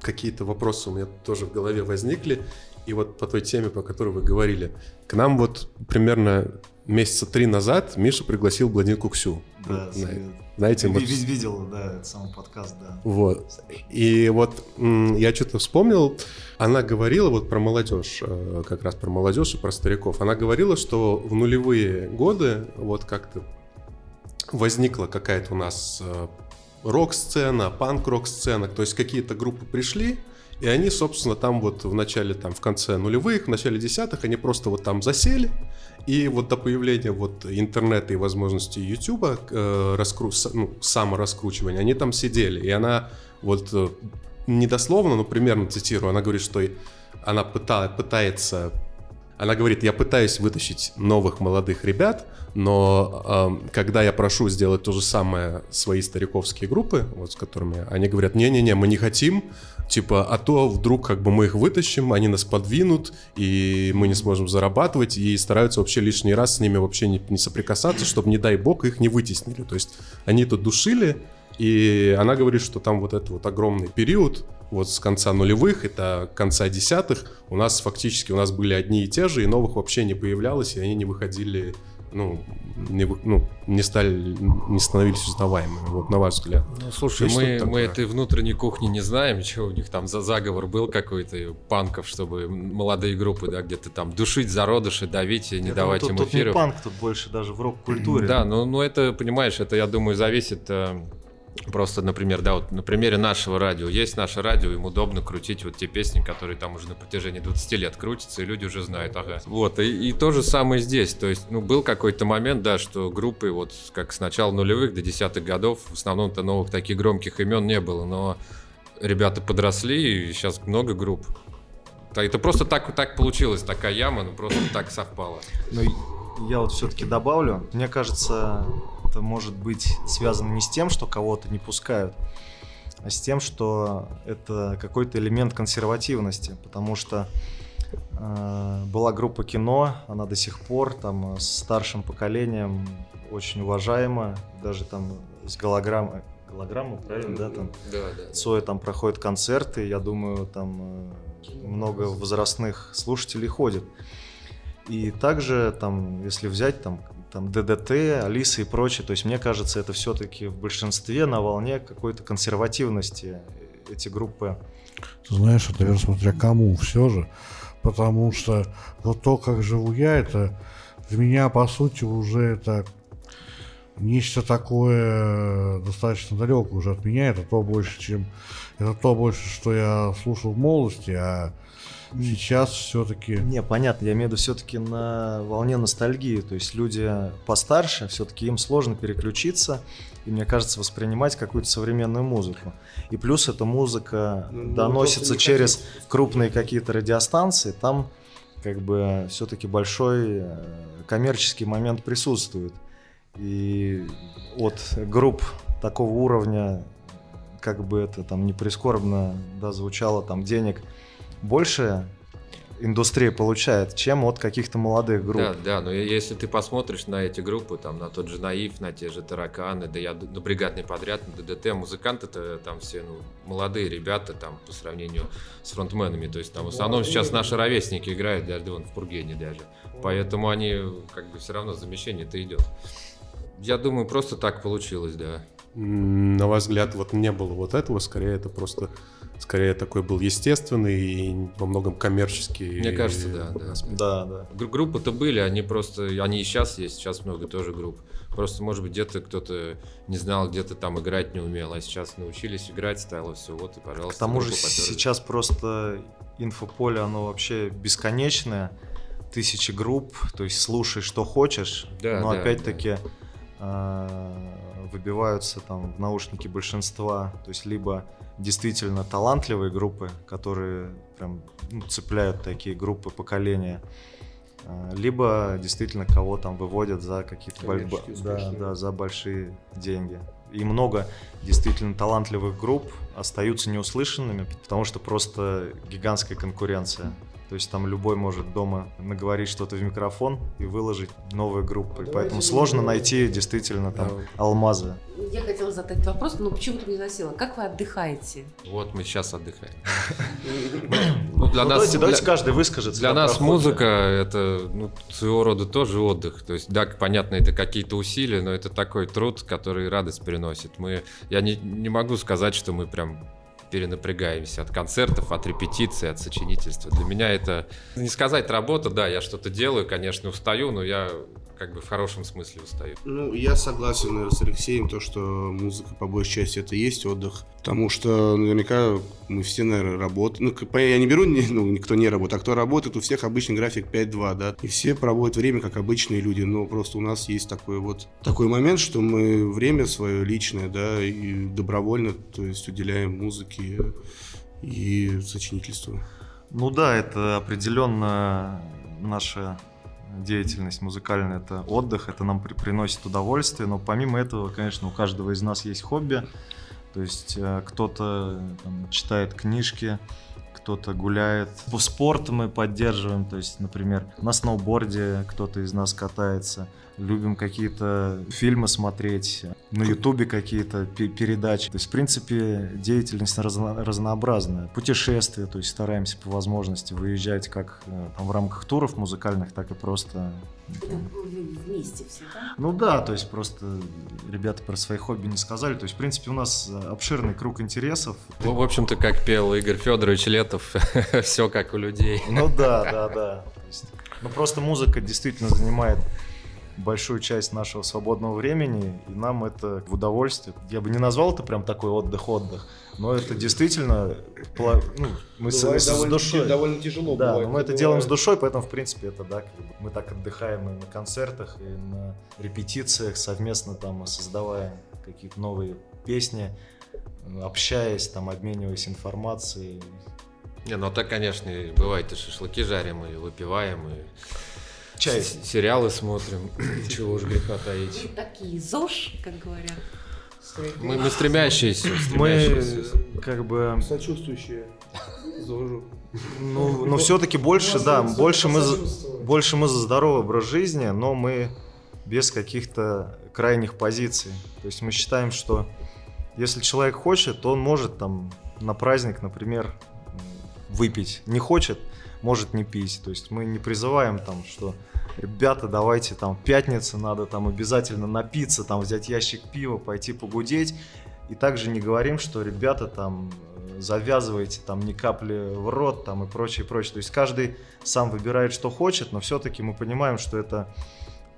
Speaker 5: Какие-то вопросы у меня тоже в голове возникли. И вот по той теме, по которой вы говорили. К нам вот примерно месяца три назад Миша пригласил Владимирку Ксю.
Speaker 3: Да,
Speaker 5: Зна- Знаете,
Speaker 3: ви- видел, да, это самый подкаст, да.
Speaker 5: Вот. И вот я что-то вспомнил, она говорила вот про молодежь, э, как раз про молодежь и про стариков. Она говорила, что в нулевые годы вот как-то возникла какая-то у нас э, рок-сцена, панк-рок-сцена, то есть какие-то группы пришли, и они, собственно, там вот в начале, там в конце нулевых, в начале десятых, они просто вот там засели, и вот до появления вот интернета и возможности Ютуба, э, раскру... ну, самораскручивания, они там сидели, и она вот э, недословно, но примерно цитирую, она говорит, что она пыта... пытается она говорит, я пытаюсь вытащить новых молодых ребят, но э, когда я прошу сделать то же самое свои стариковские группы, вот с которыми они говорят, не-не-не, мы не хотим, типа, а то вдруг как бы мы их вытащим, они нас подвинут, и мы не сможем зарабатывать, и стараются вообще лишний раз с ними вообще не, не соприкасаться, чтобы, не дай бог, их не вытеснили. То есть они тут душили, и она говорит, что там вот этот вот огромный период, вот с конца нулевых, это конца десятых, у нас фактически у нас были одни и те же, и новых вообще не появлялось, и они не выходили, ну, не, ну, не стали, не становились узнаваемыми, вот на ваш взгляд.
Speaker 4: Ну, слушай, мы, мы этой внутренней кухни не знаем, что у них там за заговор был какой-то панков, чтобы молодые группы, да, где-то там душить зародыши, давить и не
Speaker 3: Я
Speaker 4: давать
Speaker 3: думаю,
Speaker 4: им
Speaker 3: тут, тут
Speaker 4: эфиров.
Speaker 3: не панк, тут больше даже в рок-культуре.
Speaker 4: Да, ну, ну это, понимаешь, это, я думаю, зависит э, просто, например, да, вот на примере нашего радио. Есть наше радио, им удобно крутить вот те песни, которые там уже на протяжении 20 лет крутятся, и люди уже знают, ага. Вот, и, и то же самое здесь. То есть, ну, был какой-то момент, да, что группы вот как с начала нулевых до десятых годов, в основном-то новых таких громких имен не было, но ребята подросли, и сейчас много групп. Это просто так, так получилось, такая яма, ну просто так совпало.
Speaker 3: Но я вот все-таки добавлю, мне кажется, это может быть связано не с тем, что кого-то не пускают, а с тем, что это какой-то элемент консервативности, потому что э, была группа кино, она до сих пор там с старшим поколением очень уважаема, даже там с голограммой, голограмму, правильно, да, там
Speaker 4: Да, да.
Speaker 3: Цоя там проходят концерты, я думаю, там э, много возрастных слушателей ходит. И также там, если взять там, там ДДТ, Алиса и прочее, то есть мне кажется, это все-таки в большинстве на волне какой-то консервативности эти группы.
Speaker 1: Ты знаешь, это наверное, смотря кому все же. Потому что вот то, как живу я, это для меня, по сути, уже это нечто такое достаточно далекое уже от меня. Это то больше, чем... Это то больше, что я слушал в молодости, а сейчас все-таки...
Speaker 3: Не, понятно, я имею в виду все-таки на волне ностальгии, то есть люди постарше, все-таки им сложно переключиться, и, мне кажется, воспринимать какую-то современную музыку. И плюс эта музыка
Speaker 2: Ну,
Speaker 3: доносится
Speaker 2: просто не
Speaker 3: через
Speaker 2: хотят.
Speaker 3: крупные какие-то радиостанции, там как бы все-таки большой э, коммерческий момент присутствует. И от групп такого уровня, как бы это там не прискорбно да, звучало, там денег больше индустрия получает, чем от каких-то молодых групп.
Speaker 4: Да, да, но если ты посмотришь на эти группы, там, на тот же Наив, на те же Тараканы, да я на бригадный подряд, на ДДТ, музыканты-то там все, ну, молодые ребята, там, по сравнению с фронтменами, то есть там в основном сейчас наши ровесники играют, даже вон в Пургене даже, поэтому они, как бы, все равно замещение-то идет. Я думаю, просто так получилось, да.
Speaker 5: На ваш взгляд, вот не было вот этого, скорее это просто, скорее такой был естественный и во многом коммерческий.
Speaker 4: Мне кажется, да, да.
Speaker 3: Да, да.
Speaker 4: Гру- Группы-то были, они просто, они и сейчас есть, сейчас много тоже групп. Просто, может быть, где-то кто-то не знал, где-то там играть не умел, а сейчас научились играть, стало все, вот и, пожалуйста.
Speaker 3: К тому же
Speaker 4: попёрлась.
Speaker 3: сейчас просто инфополе, оно вообще бесконечное. Тысячи групп, то есть слушай, что хочешь.
Speaker 4: Да,
Speaker 3: но
Speaker 4: да,
Speaker 3: опять-таки э, выбиваются там в наушники большинства. То есть либо действительно талантливые группы, которые прям ну, цепляют такие группы поколения, э, либо действительно кого там выводят за какие-то боль- да, да, за большие деньги. И много действительно талантливых групп остаются неуслышанными, потому что просто гигантская конкуренция. То есть там любой может дома наговорить что-то в микрофон и выложить новые группы.
Speaker 7: Давайте
Speaker 3: Поэтому сложно найти действительно там
Speaker 5: Да.
Speaker 3: алмазы.
Speaker 9: Я хотела задать вопрос, но почему-то не засела. Как вы отдыхаете?
Speaker 4: Вот мы сейчас отдыхаем. Ну, для
Speaker 3: Ну,
Speaker 4: нас,
Speaker 3: давайте, каждый выскажется.
Speaker 4: Для нас музыка это ну, своего рода тоже отдых. То есть, да, понятно, это какие-то усилия, но это такой труд, который радость приносит. Мы, я не, не могу сказать, что мы прям перенапрягаемся от концертов, от репетиций, от сочинительства. Для меня это не сказать работа, да, я что-то делаю, конечно, устаю, но я как бы в хорошем смысле устают.
Speaker 2: Ну, я согласен наверное, с Алексеем, то, что музыка по большей части это и есть отдых. Потому что наверняка мы все, наверное, работаем. Ну, я не беру, ну, никто не работает, а кто работает, у всех обычный график 5-2, да. И все проводят время, как обычные люди. Но просто у нас есть такой вот такой момент, что мы время свое личное, да, и добровольно, то есть уделяем музыке и сочинительству.
Speaker 3: Ну да, это определенно наша деятельность музыкальная, это отдых, это нам при- приносит удовольствие, но помимо этого, конечно, у каждого из нас есть хобби, то есть э, кто-то там, читает книжки, кто-то гуляет. По спорту мы поддерживаем, то есть, например, на сноуборде кто-то из нас катается. Любим какие-то фильмы смотреть, на ютубе какие-то пе- передачи. То есть, в принципе, деятельность разно- разнообразная. Путешествия, то есть стараемся по возможности выезжать как э, там, в рамках туров музыкальных, так и просто...
Speaker 9: Вместе все, да?
Speaker 3: Ну да, то есть просто ребята про свои хобби не сказали. То есть, в принципе, у нас э, обширный круг интересов.
Speaker 4: Ну, в общем-то, как пел Игорь Федорович Летов, все как у людей.
Speaker 3: Ну да, да, да. Ну просто музыка действительно занимает большую часть нашего свободного времени, и нам это в удовольствие. Я бы не назвал это прям такой отдых-отдых, но это действительно ну, мы с, с
Speaker 2: довольно,
Speaker 3: душой.
Speaker 2: довольно тяжело.
Speaker 3: Да,
Speaker 2: бывает,
Speaker 3: но мы это
Speaker 2: бывает.
Speaker 3: делаем с душой, поэтому, в принципе, это да, как бы мы так отдыхаем и на концертах, и на репетициях, совместно там создавая какие-то новые песни, общаясь, там, обмениваясь информацией.
Speaker 4: Не, ну а так, конечно, и бывает и шашлыки жарим, и выпиваем, и
Speaker 3: Чай.
Speaker 4: с- сериалы смотрим, чего уж греха таить.
Speaker 9: Вы такие ЗОЖ, как говорят.
Speaker 4: Мы, мы стремящиеся,
Speaker 3: Мы как бы
Speaker 7: Сочувствующие ЗОЖу.
Speaker 3: Ну, но все-таки больше, да, больше мы, за- больше мы за здоровый образ жизни, но мы без каких-то крайних позиций. То есть мы считаем, что если человек хочет, то он может там на праздник, например, выпить. Не хочет, может не пить. То есть мы не призываем там, что ребята, давайте там пятница, надо там обязательно напиться, там взять ящик пива, пойти погудеть. И также не говорим, что ребята там завязывайте там ни капли в рот там и прочее, прочее. То есть каждый сам выбирает, что хочет, но все-таки мы понимаем, что это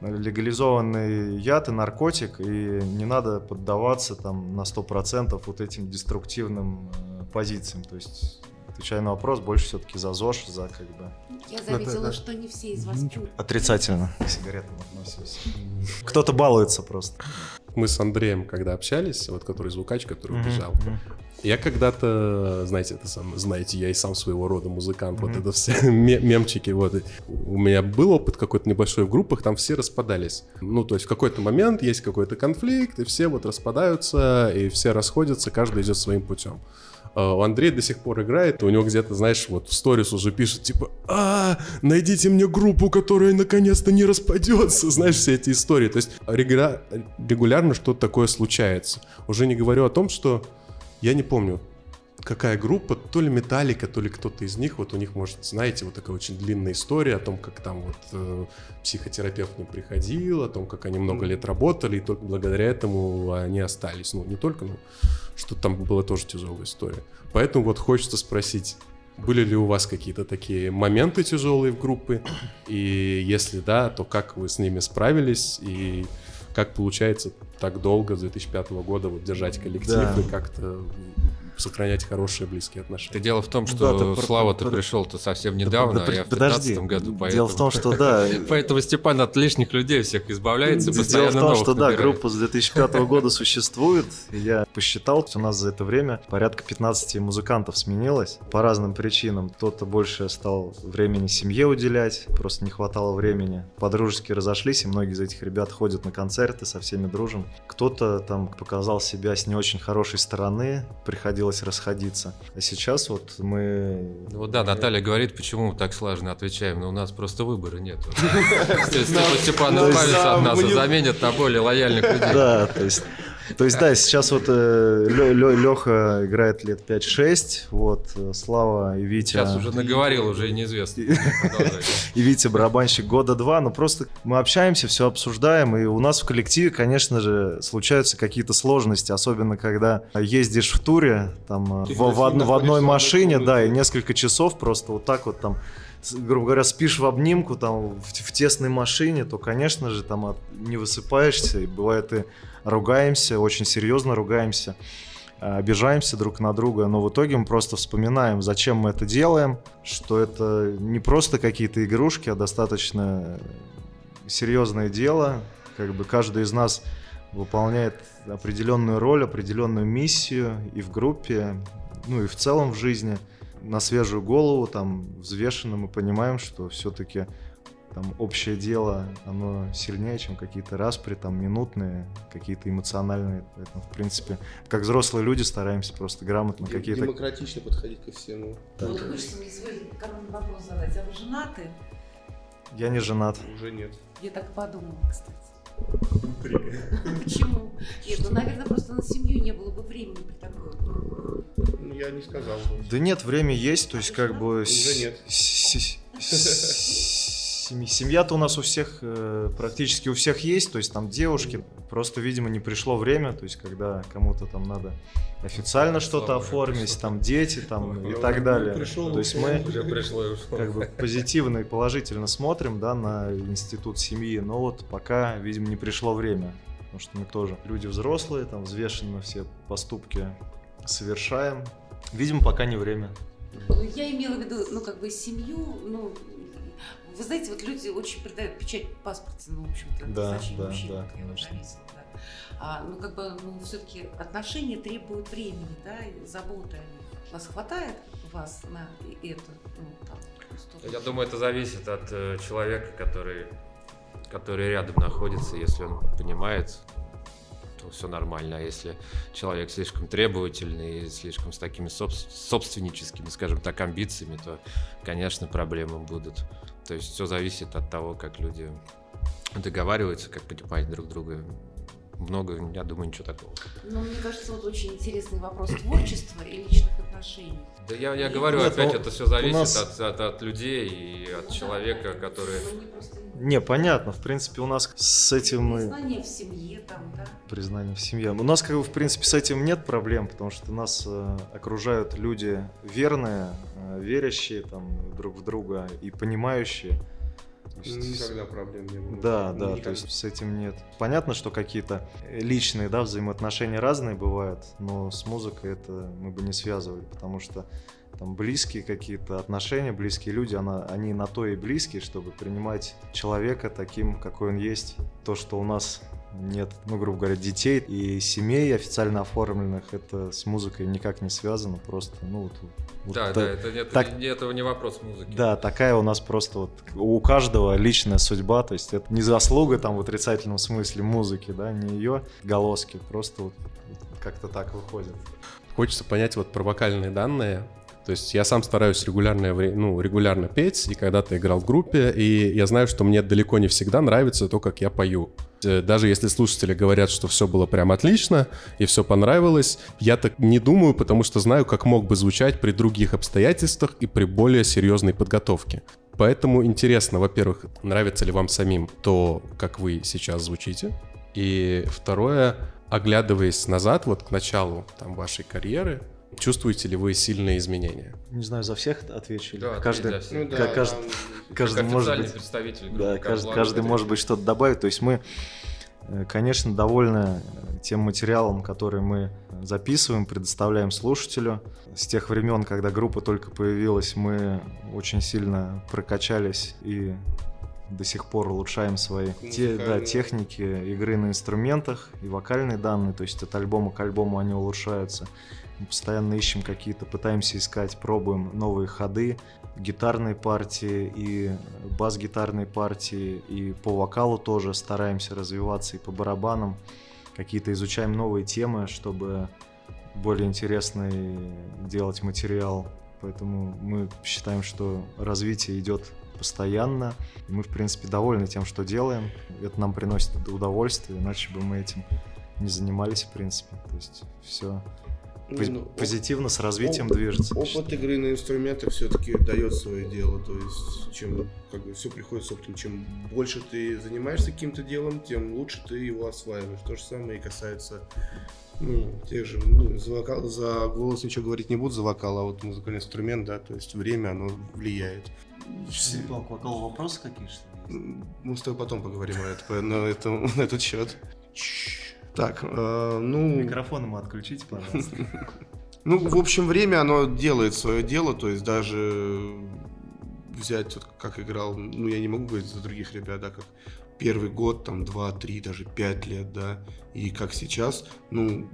Speaker 3: легализованный яд и наркотик, и не надо поддаваться там на 100% вот этим деструктивным э, позициям. То есть, отвечая на вопрос, больше все-таки за ЗОЖ, за как бы
Speaker 9: Я заметила, что не все из вас пьют.
Speaker 3: отрицательно к сигаретам относимся. Кто-то балуется просто.
Speaker 5: Мы с Андреем, когда общались, вот который звукач, который убежал, я когда-то, знаете, это сам, знаете, я и сам своего рода музыкант, вот
Speaker 3: Мгм.
Speaker 5: это все ме- мемчики, вот. И У меня был опыт какой-то небольшой в группах, там все распадались. Ну, то есть в какой-то момент есть какой-то конфликт, и все вот распадаются, и все расходятся, каждый идет своим путем. А, У Андрея до сих пор играет, у него где-то, знаешь, вот в сторис уже пишет, типа, а, найдите мне группу, которая наконец-то не распадется, знаешь, все эти истории. То есть регуля- регулярно что-то такое случается. Уже не говорю о том, что я не помню, какая группа, то ли Металлика, то ли кто-то из них, вот у них, может, знаете, вот такая очень длинная история о том, как там вот э, психотерапевт ним приходил, о том, как они много лет работали, и только благодаря этому они остались. Ну, не только, ну, что там была тоже тяжелая история. Поэтому вот хочется спросить, были ли у вас какие-то такие моменты тяжелые в группе? И если да, то как вы с ними справились? И как получается так долго, с 2005 года, вот держать коллектив
Speaker 3: Да.
Speaker 5: и как-то сохранять хорошие близкие отношения?
Speaker 4: Это дело в том,
Speaker 3: Да,
Speaker 4: что
Speaker 3: ты про-
Speaker 4: Слава-то
Speaker 3: под-
Speaker 4: пришел-то совсем недавно,
Speaker 3: Да,
Speaker 4: а я в
Speaker 3: подожди.
Speaker 4: 15 году, поэтому...
Speaker 3: Дело в том, что да,
Speaker 4: Поэтому Степан от лишних людей всех избавляется,
Speaker 3: Дело в том, что да, группа с 2005 года существует. Я посчитал, что у нас за это время порядка 15 музыкантов сменилось по разным причинам. Кто-то больше стал времени семье уделять, просто не хватало времени. Подружески разошлись, и многие из этих ребят ходят на концерты, со всеми дружим. Кто-то там показал себя с не очень хорошей стороны, приходилось расходиться. А сейчас вот мы...
Speaker 4: Ну Вот да, Наталья говорит, почему мы так слаженно отвечаем, но у нас просто выбора нет. Степан
Speaker 3: То есть,
Speaker 4: избавится от нас и заменит на более лояльных людей.
Speaker 3: Да, то есть, то есть да, сейчас вот Леха играет лет 5-6, вот, э, Слава и Витя...
Speaker 4: Сейчас уже наговорил, уже неизвестно.
Speaker 3: И Витя барабанщик года два, но просто мы общаемся, все обсуждаем, и у нас в коллективе, конечно же, случаются какие-то сложности, особенно когда ездишь в туре, там, э, в, одной машине, да, и несколько часов просто вот так вот там грубо говоря, спишь в обнимку там в, в тесной машине, то, конечно же, там от- не высыпаешься, и бывает и ругаемся, очень серьезно ругаемся, а, обижаемся друг на друга, но в итоге мы просто вспоминаем, зачем мы это делаем, что это не просто какие-то игрушки, а достаточно серьезное дело, как бы каждый из нас выполняет определенную роль, определенную миссию и в группе, ну и в целом в жизни. На свежую голову, там, взвешенно мы понимаем, что все-таки там общее дело, оно сильнее, чем какие-то распри, там, минутные, какие-то эмоциональные. Поэтому, в принципе, как взрослые люди стараемся просто грамотно какие-то...
Speaker 2: Демократично подходить ко всему.
Speaker 9: Ну, вот хочется мне свой коронный вопрос задать. А вы женаты?
Speaker 3: Я не женат.
Speaker 2: Уже нет.
Speaker 9: Я так подумала, кстати. Почему? Нет, ну, наверное, просто на семью не было бы времени при такой.
Speaker 2: Ну, я не сказал.
Speaker 3: Да нет, время есть, то есть как бы...
Speaker 2: Уже нет.
Speaker 3: Семья-то у нас у всех, э, практически у всех есть, то есть там девушки, просто, видимо, не пришло время, то есть когда кому-то там надо официально что-то оформить,
Speaker 4: пришло.
Speaker 3: там дети там и так далее.
Speaker 2: пришел,
Speaker 3: То есть мы
Speaker 4: пришло
Speaker 3: как бы позитивно и положительно смотрим, да, на институт семьи, но вот пока, видимо, не пришло время, потому что мы тоже люди взрослые, там взвешенно все поступки совершаем. Видимо, пока не время.
Speaker 9: Я имела в виду, ну, как бы семью, ну, вы знаете, вот люди очень придают печать в паспорте, ну, в общем-то,
Speaker 3: Да, да,
Speaker 9: мужчины,
Speaker 3: да,
Speaker 9: как я уже
Speaker 3: конечно.
Speaker 9: заметила, да. А, ну, как бы, ну, все-таки отношения требуют времени, да, и заботы о них. Вас хватает вас на это, ну, там, столько?
Speaker 4: Я думаю, это зависит от э, человека, который, который рядом находится. Если он понимает, то все нормально. А если человек слишком требовательный и слишком с такими собс- собственническими, скажем так, амбициями, то, конечно, проблемы будут. То есть все зависит от того, как люди договариваются, как понимать друг друга. Много, я думаю, ничего такого.
Speaker 9: Ну, мне кажется, вот очень интересный вопрос творчества и личных отношений.
Speaker 4: Да я, я говорю,
Speaker 3: Нет,
Speaker 4: опять
Speaker 3: ну,
Speaker 4: это все зависит
Speaker 3: нас-
Speaker 4: от, от, от людей и от человека, который...
Speaker 9: Ну, не
Speaker 3: понятно, в принципе, у нас с этим мы...
Speaker 9: Признание в семье, там, да.
Speaker 3: признание в семье. У нас, как бы, в принципе, с этим нет проблем, потому что нас э, окружают люди верные, э, верящие там друг в друга и понимающие. То есть-
Speaker 2: Никогда проблем не было.
Speaker 3: Да, да, то
Speaker 2: Никогда.
Speaker 3: есть с этим нет. Понятно, что какие-то личные, да, взаимоотношения разные бывают, но с музыкой это мы бы не связывали, потому что там близкие какие-то отношения, близкие люди, она, они на то и близкие, чтобы принимать человека таким, какой он есть. То, что у нас нет, ну, грубо говоря, детей и семей официально оформленных, это с музыкой никак не связано, просто, ну, вот, вот
Speaker 4: Да,
Speaker 3: та-
Speaker 4: да, это, нет,
Speaker 3: так-
Speaker 4: не- это не вопрос музыки.
Speaker 3: да, такая у нас просто вот у каждого личная судьба, то есть это не заслуга там в отрицательном смысле музыки, да, не ее голоски, просто вот как-то так выходит.
Speaker 5: Хочется понять вот про вокальные данные. То есть я сам стараюсь регулярно, вре- ну, регулярно петь, и когда-то играл в группе, и я знаю, что мне далеко не всегда нравится то, как я пою. Э, Даже если слушатели говорят, что все было прям отлично и все понравилось, я так не думаю, потому что знаю, как мог бы звучать при других обстоятельствах и при более серьезной подготовке. Поэтому интересно, во-первых, нравится ли вам самим то, как вы сейчас звучите, и второе, оглядываясь назад, вот к началу там, вашей карьеры, чувствуете ли вы сильные изменения?
Speaker 3: Не знаю, за всех отвечу.
Speaker 4: Да,
Speaker 3: каждый,
Speaker 2: Ну да,
Speaker 3: каждый,
Speaker 2: там-
Speaker 3: каждый
Speaker 4: Как
Speaker 3: может быть,
Speaker 4: представитель группы
Speaker 3: да, каждый, каждый может быть что-то добавить. То есть мы, э, конечно, довольны э, тем материалом, который мы записываем, предоставляем слушателю. С тех времен, когда группа только появилась, мы очень сильно прокачались и до сих пор улучшаем свои те, да, техники игры на инструментах и вокальные данные, то есть от альбома к альбому они улучшаются. Мы постоянно ищем какие-то, пытаемся искать, пробуем новые ходы, гитарные партии и бас-гитарные партии, и по вокалу тоже стараемся развиваться, и по барабанам какие-то изучаем новые темы, чтобы более интересный делать материал. Поэтому мы считаем, что развитие идет постоянно. Мы, в принципе, довольны тем, что делаем. Это нам приносит удовольствие, иначе бы мы этим не занимались, в принципе. То есть все
Speaker 2: ну,
Speaker 3: позитивно с развитием
Speaker 2: оп-
Speaker 3: движется.
Speaker 2: Опыт игры на инструментах все-таки дает свое дело. То есть, чем как бы все приходит с опытом. Чем больше ты занимаешься каким-то делом, тем лучше ты его осваиваешь. То же самое и касается ну, тех же, ну, за, вокал, за голос ничего говорить не буду, за вокал, а вот музыкальный инструмент, да, то есть время, оно влияет.
Speaker 3: Около вопросы какие что
Speaker 2: Мы с тобой потом поговорим на, это, на, это, на этот счет. Так, э, ну...
Speaker 3: Микрофон ему отключите, пожалуйста.
Speaker 2: Ну, в общем, время оно делает свое дело, то есть даже взять, вот, как играл, ну, я не могу говорить за других ребят, да, как первый год, там, два, три, даже пять лет, да, и как сейчас, ну,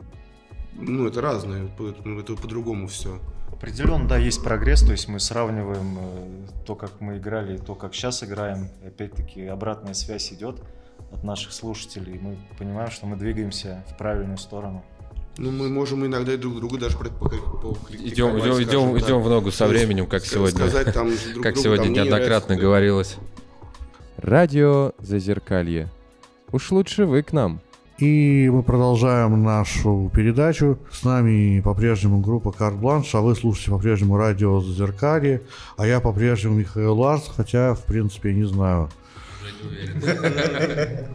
Speaker 2: ну, это разное, ну, это по-другому все.
Speaker 3: Определенно, да, есть прогресс, то есть мы сравниваем э, то, как мы играли, и то, как сейчас играем. Опять-таки обратная связь идет от наших слушателей, и мы понимаем, что мы двигаемся в правильную сторону.
Speaker 2: Ну, мы можем иногда и друг другу даже
Speaker 4: Идем, идем, идем, идем в ногу со временем, как сегодня, сказать, там, друг как сегодня неоднократно говорилось.
Speaker 6: Радио Зазеркалье. Уж лучше вы к нам.
Speaker 1: И мы продолжаем нашу передачу. С нами по-прежнему группа Карт Бланш, а вы слушаете по-прежнему радио Зазеркалье, а я по-прежнему Михаил Ларс, хотя, в принципе, не знаю,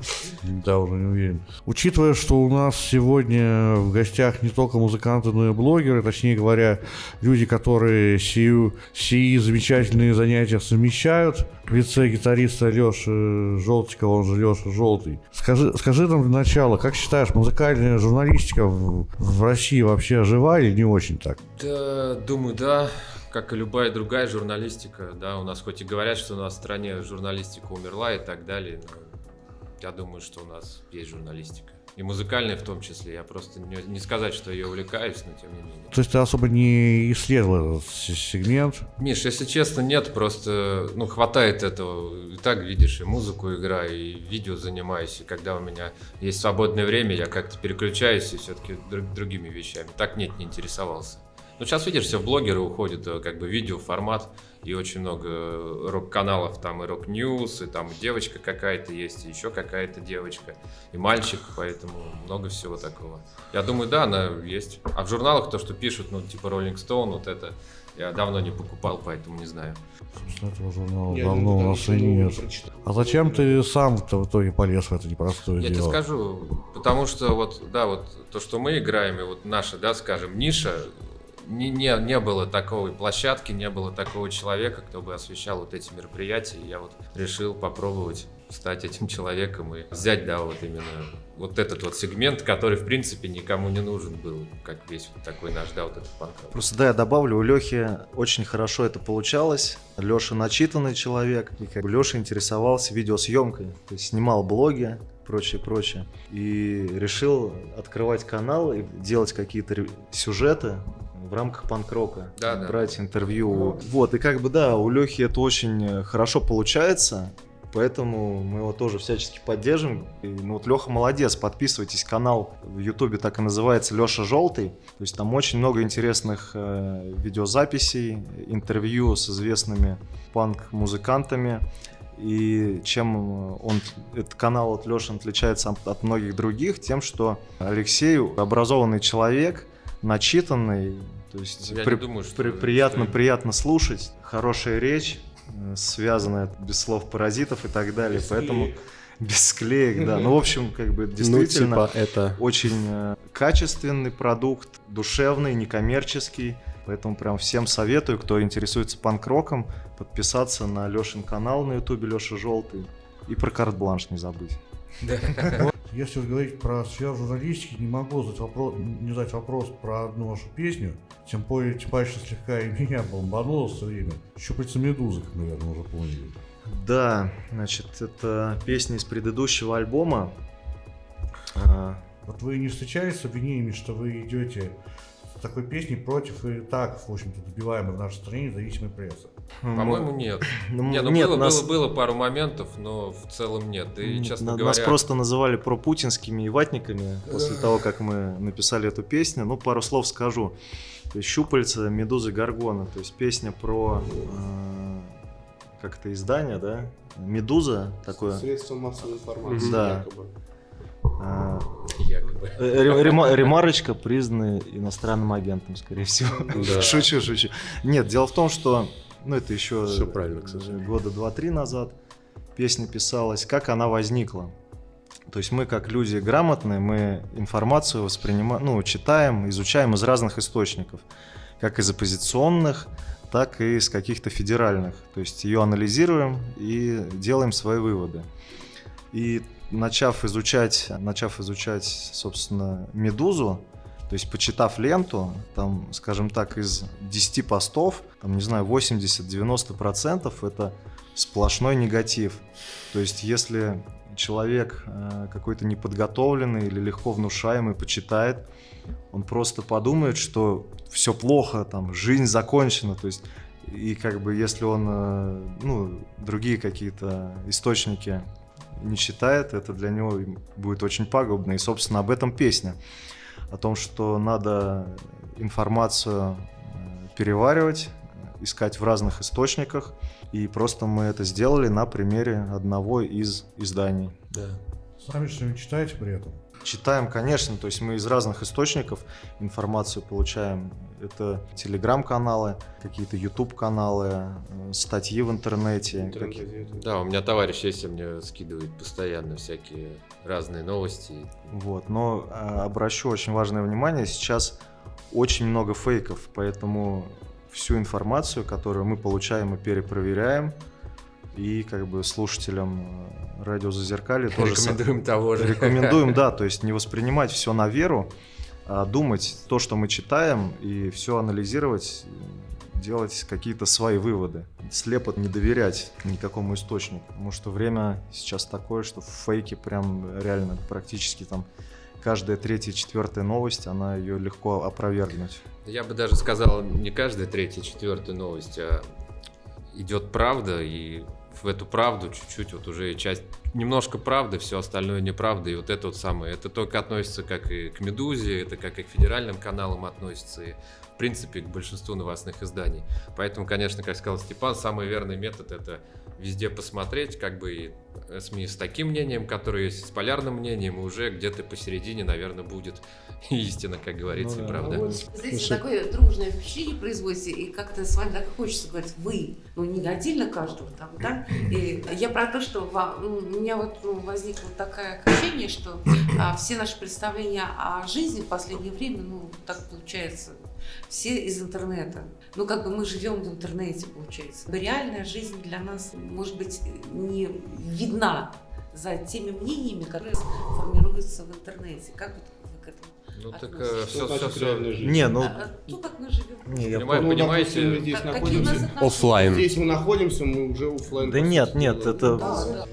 Speaker 1: да, уже не уверен. Учитывая, что у нас сегодня в гостях не только музыканты, но и блогеры, точнее говоря, люди, которые сию, сии замечательные занятия совмещают, вице-гитариста Леша Желтикова, он же Леша Желтый. Скажи, скажи нам для начала, как считаешь, музыкальная журналистика в, в России вообще жива или не очень так?
Speaker 4: Да, думаю, да как и любая другая журналистика, да, у нас хоть и говорят, что у нас в стране журналистика умерла и так далее, но я думаю, что у нас есть журналистика. И музыкальная в том числе. Я просто не, не сказать, что я увлекаюсь, но тем не менее.
Speaker 1: То есть ты особо не исследовал этот сегмент?
Speaker 4: Миш, если честно, нет. Просто, ну, хватает этого. И так видишь, и музыку играю, и видео занимаюсь. И когда у меня есть свободное время, я как-то переключаюсь и все-таки друг, другими вещами. Так нет, не интересовался. Ну, сейчас, видишь, все в блогеры уходят, э, как бы видео формат, и очень много э, рок-каналов, там и Rock News, и там девочка какая-то есть, и еще какая-то девочка, и мальчик, поэтому много всего такого. Я думаю, да, она есть. А в журналах то, что пишут, ну, типа Rolling Stone, вот это, я давно не покупал, поэтому не знаю.
Speaker 1: этого журнала я давно у нас и нет. А зачем ты сам-то в итоге полез в это непростое
Speaker 4: я
Speaker 1: дело?
Speaker 4: Я тебе скажу, потому что вот, да, вот то, что мы играем, и вот наша, да, скажем, ниша, не, не, не было такой площадки, не было такого человека, кто бы освещал вот эти мероприятия. И я вот решил попробовать стать этим человеком и взять, да, вот именно вот этот вот сегмент, который, в принципе, никому не нужен был, как весь вот такой наш, да, вот этот панк.
Speaker 3: Просто, да, я добавлю, у Лехи очень хорошо это получалось. Леша начитанный человек, и как бы Леша интересовался видеосъемкой, то есть снимал блоги, прочее, прочее. И решил открывать канал и делать какие-то сюжеты в рамках панк-рока.
Speaker 4: Да, да.
Speaker 3: Брать интервью. Вот, и как бы, да, у Лехи это очень э, хорошо получается. Поэтому мы его тоже всячески поддержим. И, ну вот Леха молодец, подписывайтесь, канал в Ютубе так и называется Леша Желтый. То есть там очень много интересных э, видеозаписей, интервью с известными панк-музыкантами. И чем он, этот канал от Леши отличается от многих других, тем, что Алексей образованный человек, начитанный, то есть
Speaker 4: Я при, думаю, что
Speaker 3: при, приятно, что... приятно слушать, хорошая речь, э, связанная без слов паразитов и так далее. Без Поэтому склеек. без склеек, да. Ну, в общем, как бы действительно ну, типа это... очень э, качественный продукт, душевный, некоммерческий. Поэтому прям всем советую, кто интересуется панк-роком, подписаться на Лешин канал на ютубе Леша Желтый. И про карт-бланш не забыть.
Speaker 1: Если говорить про сферу журналистики, не могу задать вопрос, не задать вопрос про одну вашу песню. Тем более, типа, что слегка и меня бомбануло все время. Щупальца медузы, как, наверное, уже поняли.
Speaker 3: Да, значит, это песня из предыдущего альбома.
Speaker 1: А, вот вы не встречались с обвинениями, что вы идете такой песни против и так, в общем-то, добиваемой в нашей стране независимой прессы.
Speaker 4: По-моему, нет. Ну, нет, ну нет, было, нас... было, было пару моментов, но в целом нет. И, честно
Speaker 3: нас
Speaker 4: говоря...
Speaker 3: Нас просто называли пропутинскими и ватниками после того, как мы написали эту песню. Ну, пару слов скажу. То есть «Щупальца», «Медузы», «Гаргона». То есть песня про... Э, как это издание, да? «Медуза» такое.
Speaker 2: Средство массовой информации,
Speaker 3: да. якобы. А, Якобы. Э, ремарочка признана иностранным агентом, скорее всего. Да. Шучу, шучу. Нет, дело в том, что ну это еще
Speaker 5: Все правильно,
Speaker 3: года два-три назад песня писалась, как она возникла. То есть мы, как люди грамотные, мы информацию воспринимаем, ну, читаем, изучаем из разных источников, как из оппозиционных, так и с каких-то федеральных. То есть ее анализируем и делаем свои выводы. И начав изучать, начав изучать, собственно, «Медузу», то есть, почитав ленту, там, скажем так, из 10 постов, там, не знаю, 80-90% это сплошной негатив. То есть, если человек э, какой-то неподготовленный или легко внушаемый почитает, он просто подумает, что все плохо, там, жизнь закончена. То есть, и как бы если он, э, ну, другие какие-то источники не читает, это для него будет очень пагубно. И, собственно, об этом песня. О том, что надо информацию э, переваривать, искать в разных источниках. И просто мы это сделали на примере одного из изданий.
Speaker 1: Да. Сами что-нибудь читаете при этом?
Speaker 3: Читаем, конечно, то есть мы из разных источников информацию получаем. Это телеграм-каналы, какие-то YouTube-каналы, э, статьи в интернете.
Speaker 4: интернете да, у меня товарищ есть, мне скидывает постоянно всякие разные новости.
Speaker 3: Вот, но э, обращу очень важное внимание, сейчас очень много фейков, поэтому всю информацию, которую мы получаем и перепроверяем, и как бы слушателям э, радио Зазеркалье тоже
Speaker 4: рекомендуем того же.
Speaker 3: Рекомендуем, да, то есть не воспринимать все на веру, а думать то, что мы читаем, и все анализировать, делать какие-то свои выводы. Слепо не доверять никакому источнику, потому что время сейчас такое, что фейки прям реально практически там каждая третья, четвертая новость, она ее легко опровергнуть.
Speaker 4: Я бы даже сказал, не каждая третья, четвертая новость, а идет правда, и в эту правду чуть-чуть вот уже часть, немножко правды, все остальное неправда, и вот это вот самое, это только относится как и к «Медузе», это как и к федеральным каналам относится, и в принципе к большинству новостных изданий. Поэтому, конечно, как сказал Степан, самый верный метод это везде посмотреть, как бы и СМИ с таким мнением, которое есть с полярным мнением, и уже где-то посередине, наверное, будет истина, как говорится, ну, да. правда. Вот,
Speaker 9: Знаете, Слушай... такое дружное впечатление производите, и как-то с вами так хочется говорить «вы», ну не отдельно каждого там, да? И я про то, что ну, у меня вот ну, возникло такое ощущение, что а, все наши представления о жизни в последнее время, ну так получается, все из интернета. Ну, как бы мы живем в интернете, получается. Реальная жизнь для нас, может быть, не видна за теми мнениями, которые формируются в интернете. Как вот вы к этому
Speaker 4: ну так э, все, все, все.
Speaker 3: Не, ну... А,
Speaker 9: то, как мы живем.
Speaker 4: Не, я Понимаю, ну, понимаете,
Speaker 2: мы здесь находимся офлайн. Здесь мы находимся, мы уже офлайн.
Speaker 3: Да нет, нет, это... Да,
Speaker 4: да.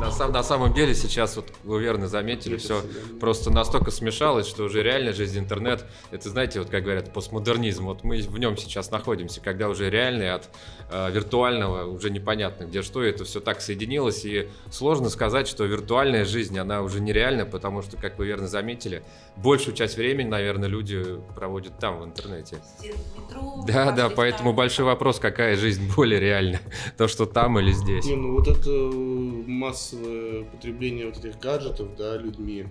Speaker 4: На, сам, на самом деле сейчас, вот вы верно заметили, все просто настолько смешалось, что уже реальная жизнь интернет, это знаете, вот как говорят, постмодернизм, вот мы в нем сейчас находимся, когда уже реальный от э, виртуального уже непонятно где что, это все так соединилось, и сложно сказать, что виртуальная жизнь, она уже нереальна, потому что, как вы верно заметили, большую часть времени, наверное, люди проводят там, в интернете.
Speaker 9: Метро,
Speaker 4: да, да, поэтому большой вопрос, какая жизнь более реальна, то, что там или здесь.
Speaker 2: Не, ну вот это э, массовое потребление вот этих гаджетов, да, людьми,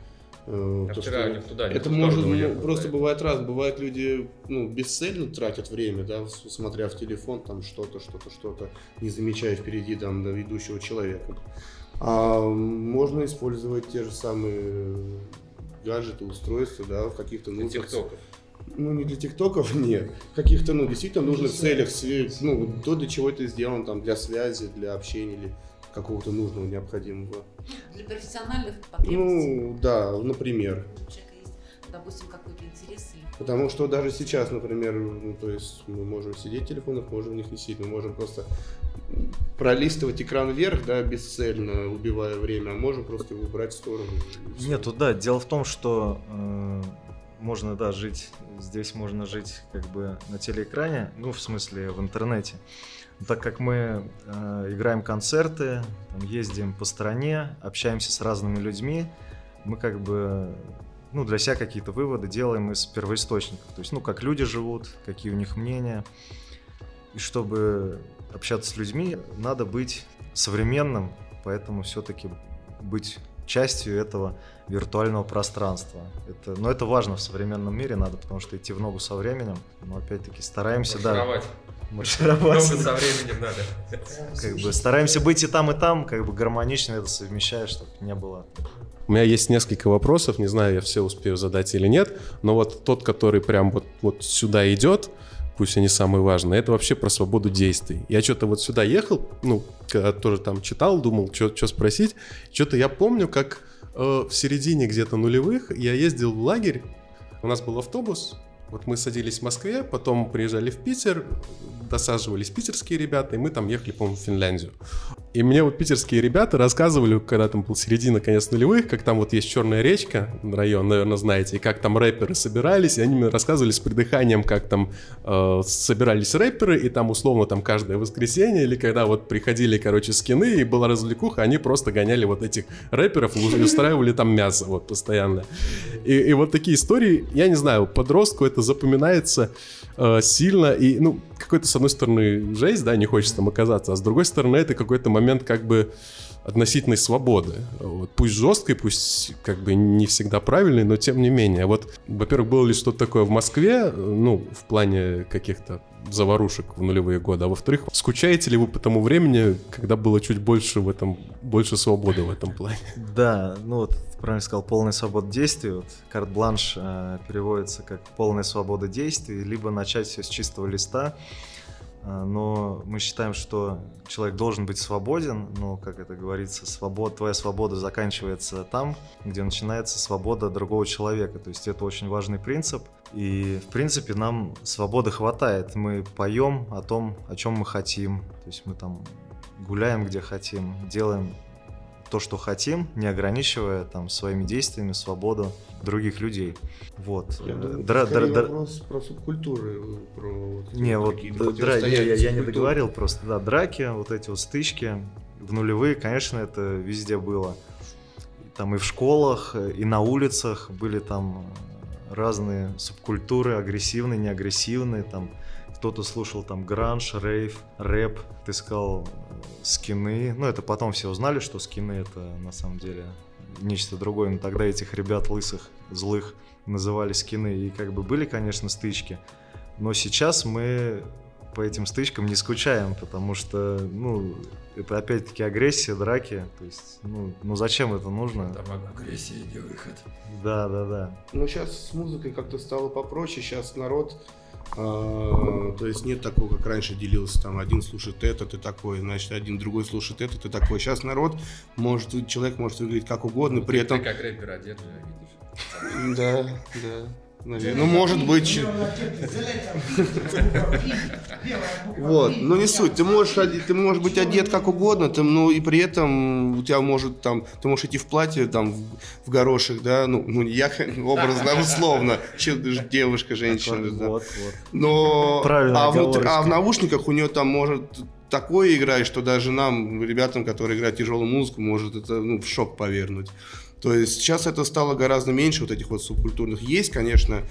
Speaker 4: э, то, что туда,
Speaker 2: это может ну, просто бывает раз. Бывает люди ну, бесцельно тратят время, да, смотря в телефон, там что-то, что-то, что-то, не замечая впереди там до идущего человека. А можно использовать те же самые гаджеты, устройства, да, в каких-то
Speaker 4: нужных... Тиктоков.
Speaker 2: Ну, не для тиктоков, нет. В каких-то, ну, действительно нужных целях, ну, то, для чего это сделано, там, для связи, для общения или какого-то нужного, необходимого.
Speaker 9: Для профессиональных потребностей.
Speaker 2: Ну, да, например.
Speaker 9: У человека есть, допустим, какой-то интерес или...
Speaker 2: Потому что даже сейчас, например, ну, то есть мы можем сидеть в телефонах, можем в них не сидеть, мы можем просто пролистывать экран вверх, да, бесцельно, убивая время, а можем просто его убрать в сторону.
Speaker 3: Нет, да, дело в том, что э, можно, да, жить, здесь можно жить как бы на телеэкране, ну, в смысле, в интернете. Так как мы э, играем концерты, там, ездим по стране, общаемся с разными людьми, мы как бы ну, для себя какие-то выводы делаем из первоисточников. То есть, ну, как люди живут, какие у них мнения. И чтобы общаться с людьми, надо быть современным, поэтому все-таки быть частью этого виртуального пространства. Это, но это важно в современном мире, надо, потому что идти в ногу со временем. Но опять-таки стараемся,
Speaker 4: маршировать.
Speaker 3: да. Маршировать.
Speaker 4: Много со временем надо.
Speaker 3: Как бы стараемся быть и там, и там, как бы гармонично это совмещать, чтобы не было
Speaker 5: у меня есть несколько вопросов, не знаю, я все успею задать или нет, но вот тот, который прям вот, вот сюда идет, пусть и не самые важные, это вообще про свободу действий. Я что-то вот сюда ехал, ну, когда тоже там читал, думал, что спросить. Что-то я помню, как э, в середине где-то нулевых я ездил в лагерь, у нас был автобус, вот мы садились в Москве, потом приезжали в Питер, досаживались питерские ребята, и мы там ехали, по-моему, в Финляндию. И мне вот питерские ребята рассказывали, когда там был середина, конец нулевых, как там вот есть Черная речка, район, наверное, знаете, и как там рэперы собирались, и они мне рассказывали с придыханием, как там э, собирались рэперы, и там условно там каждое воскресенье, или когда вот приходили, короче, скины, и была развлекуха, они просто гоняли вот этих рэперов и устраивали там мясо вот постоянно. И, и вот такие истории, я не знаю, подростку это запоминается э, сильно, и, ну, какой-то, с одной стороны, жесть, да, не хочется там оказаться, а с другой стороны, это какой-то момент как бы относительной свободы. Вот, пусть жесткой, пусть как бы не всегда правильной, но тем не менее. Вот, во-первых, было ли что-то такое в Москве, ну, в плане каких-то заварушек в нулевые годы, а во-вторых, скучаете ли вы по тому времени, когда было чуть больше в этом, больше свободы в этом плане?
Speaker 3: Да, ну вот, правильно сказал, полная свобода действий. Вот карт-бланш э, переводится как полная свобода действий, либо начать все с чистого листа. А, но мы считаем, что человек должен быть свободен, но, как это говорится, свобод, твоя свобода заканчивается там, где начинается свобода другого человека. То есть это очень важный принцип. И, в принципе, нам свободы хватает. Мы поем о том, о чем мы хотим. То есть мы там гуляем, где хотим, делаем то, что хотим, не ограничивая там своими действиями свободу других людей. Вот.
Speaker 2: Я думаю,
Speaker 3: Дра, дра, дра...
Speaker 2: вопрос про субкультуры, про вот
Speaker 3: не, вот дра... я, я, я не договорил просто, да, драки, вот эти вот стычки в нулевые, конечно, это везде было. Там и в школах, и на улицах были там разные субкультуры, агрессивные, неагрессивные, там кто-то слушал там гранж, рейв, рэп, ты сказал скины. Ну, это потом все узнали, что скины это на самом деле нечто другое. Но тогда этих ребят лысых, злых называли скины. И как бы были, конечно, стычки. Но сейчас мы по этим стычкам не скучаем, потому что, ну, это опять-таки агрессия, драки. То есть, ну, ну зачем это нужно?
Speaker 4: Там агрессия не выход.
Speaker 3: Да, да, да.
Speaker 2: Ну, сейчас с музыкой как-то стало попроще. Сейчас народ то есть нет такого, как раньше делился, там один слушает это, ты такой, значит, один другой слушает это, ты такой. Сейчас народ может, человек может выглядеть как угодно, при этом...
Speaker 4: Ты как рэпер одет, видишь.
Speaker 2: Да, да. Ну, может быть. Вот, но не суть. Ты можешь, ты можешь быть одет как угодно, ты, ну и при этом у тебя может там, ты можешь идти в платье там в, в горошек, да, ну, ну я образно, условно, девушка, женщина, да. Вот, вот. Но
Speaker 3: Правильно,
Speaker 2: а, внутри, а в наушниках у нее там может такое играть, что даже нам, ребятам, которые играют тяжелую музыку, может это ну, в шок повернуть. То есть сейчас это стало гораздо меньше вот этих вот субкультурных. Есть, конечно,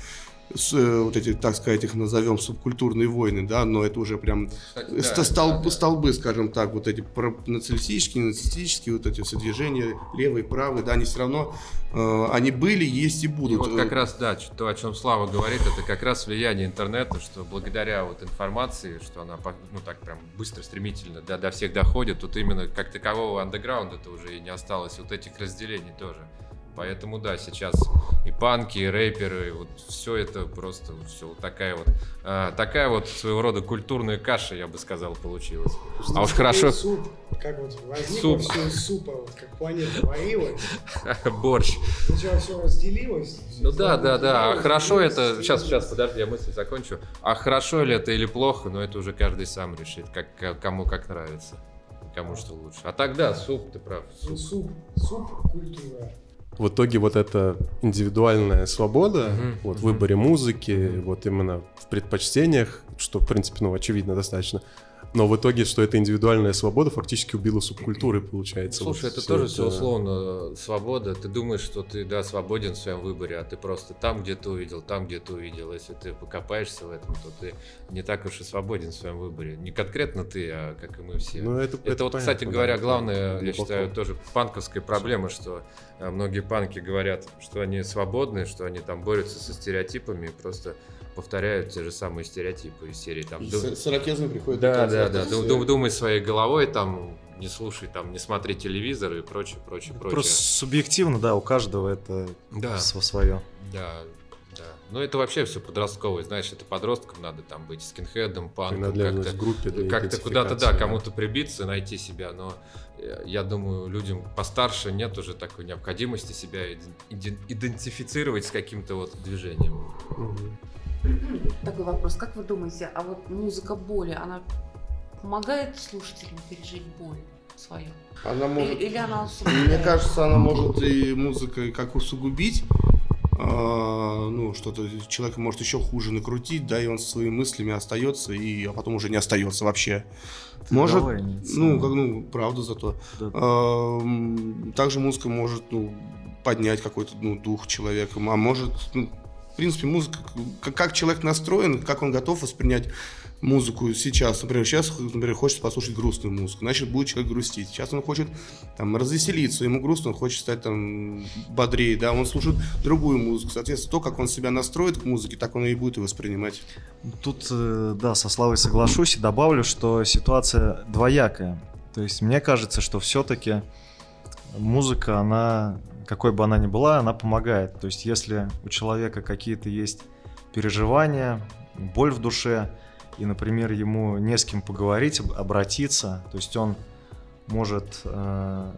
Speaker 2: с, э, вот эти, так сказать, их назовем субкультурные войны, да, но это уже прям Кстати, да, столб, да, столбы, скажем так, вот эти националистические, нацистические, вот эти все движения, левые, правые, да, они все равно, э, они были, есть и будут.
Speaker 4: И вот как раз, да, то, о чем Слава говорит, это как раз влияние интернета, что благодаря вот информации, что она, ну, так прям быстро, стремительно до, до всех доходит, тут именно как такового андеграунда-то уже и не осталось, вот этих разделений тоже. Поэтому да, сейчас и панки, и рэперы, вот все это просто все вот такая вот а, такая вот своего рода культурная каша, я бы сказал, получилась.
Speaker 7: Что
Speaker 4: а уж хорошо.
Speaker 7: Суп, как вот возникло суп. все из супа, вот как планета варилась.
Speaker 4: Борщ.
Speaker 7: Сначала все разделилось.
Speaker 4: Ну да, да, да. А хорошо это. Сейчас, сейчас, подожди, я мысль закончу. А хорошо ли это или плохо, но это уже каждый сам решит, как кому как нравится кому что лучше. А тогда суп, ты прав.
Speaker 7: Суп, ну, суп, суп культура
Speaker 5: в итоге вот эта индивидуальная свобода uh-huh, вот, uh-huh. в выборе музыки, вот именно в предпочтениях, что, в принципе, ну, очевидно достаточно, но в итоге, что эта индивидуальная свобода фактически убила субкультуры, получается.
Speaker 4: Слушай, вот это тоже это... все условно свобода. Ты думаешь, что ты, да, свободен в своем выборе, а ты просто там где-то увидел, там где-то увидел. Если ты покопаешься в этом, то ты не так уж и свободен в своем выборе. Не конкретно ты, а как и мы все. Ну, это, это, это вот, понятно, кстати да, говоря, главная, я считаю, тоже панковская проблема, что а, многие панки говорят, что они свободны, что они там борются со стереотипами, просто повторяют те же самые стереотипы из серии. Там,
Speaker 2: и дум... с ирокезами приходит
Speaker 4: Да, да, да. Дум, дум, думай своей головой, там, не слушай, там, не смотри телевизор и прочее, прочее, прочее.
Speaker 3: Просто субъективно, да, у каждого это да. свое.
Speaker 4: Да. Да. Ну, это вообще все подростковое, знаешь, это подросткам надо там быть скинхедом, панком, как-то,
Speaker 5: группе, да,
Speaker 4: как-то куда-то, да, кому-то прибиться, найти себя, но э, я думаю, людям постарше нет уже такой необходимости себя иден- иден- идентифицировать с каким-то вот движением.
Speaker 5: Мгм.
Speaker 9: Такой вопрос. Как вы думаете, а вот музыка боли, она помогает слушателям пережить боль свою?
Speaker 2: Она
Speaker 9: Или,
Speaker 2: может...
Speaker 9: или она
Speaker 2: Мне кажется, она может и музыка как усугубить, а, ну, что-то человек может еще хуже накрутить, да, и он со своими мыслями остается, и, а потом уже не остается вообще. Может,
Speaker 3: Давай, нет,
Speaker 2: ну, как, ну, правда зато.
Speaker 3: Да.
Speaker 2: А, также музыка может, ну, поднять какой-то, ну, дух человека, а может, ну, принципе, музыка, как, человек настроен, как он готов воспринять музыку сейчас. Например, сейчас, например, хочет послушать грустную музыку, значит, будет человек грустить. Сейчас он хочет там развеселиться, ему грустно, он хочет стать там бодрее, да, он слушает другую музыку. Соответственно, то, как он себя настроит к музыке, так он и будет и воспринимать.
Speaker 3: Тут, э, да, со Славой соглашусь и добавлю, что ситуация двоякая. То есть мне кажется, что все-таки музыка, она, какой бы она ни была, она помогает. То есть если у человека какие-то есть переживания, боль в душе, и, например, ему не с кем поговорить, об- обратиться, то есть он может э,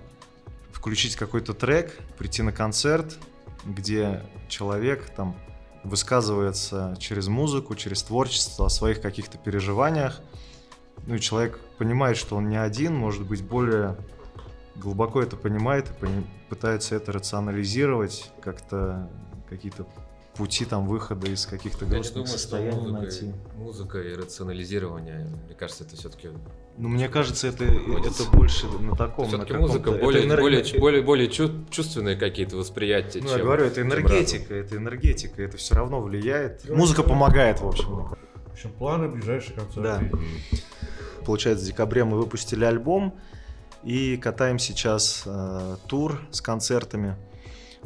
Speaker 3: включить какой-то трек, прийти на концерт, где человек там высказывается через музыку, через творчество о своих каких-то переживаниях. Ну и человек понимает, что он не один, может быть, более глубоко это понимает и пони- пытается это рационализировать, как-то какие-то пути там выхода из каких-то
Speaker 4: Я не
Speaker 3: грустных
Speaker 4: что
Speaker 3: состояний
Speaker 4: музыка,
Speaker 3: найти.
Speaker 4: и- музыка и рационализирование, мне кажется, это все-таки
Speaker 3: Ну, мне кажется, это,
Speaker 4: Находится.
Speaker 3: это больше на таком... на
Speaker 4: все-таки музыка более,
Speaker 3: энерг-
Speaker 4: более, более, более чу- чувственные какие-то восприятия,
Speaker 3: Ну,
Speaker 4: чем
Speaker 3: я говорю, это энергетика, это энергетика, это все равно влияет. Музыка помогает, в общем.
Speaker 1: В общем, планы ближайшие концерты.
Speaker 3: Да. Получается, в декабре мы выпустили альбом и катаем сейчас э, тур с концертами.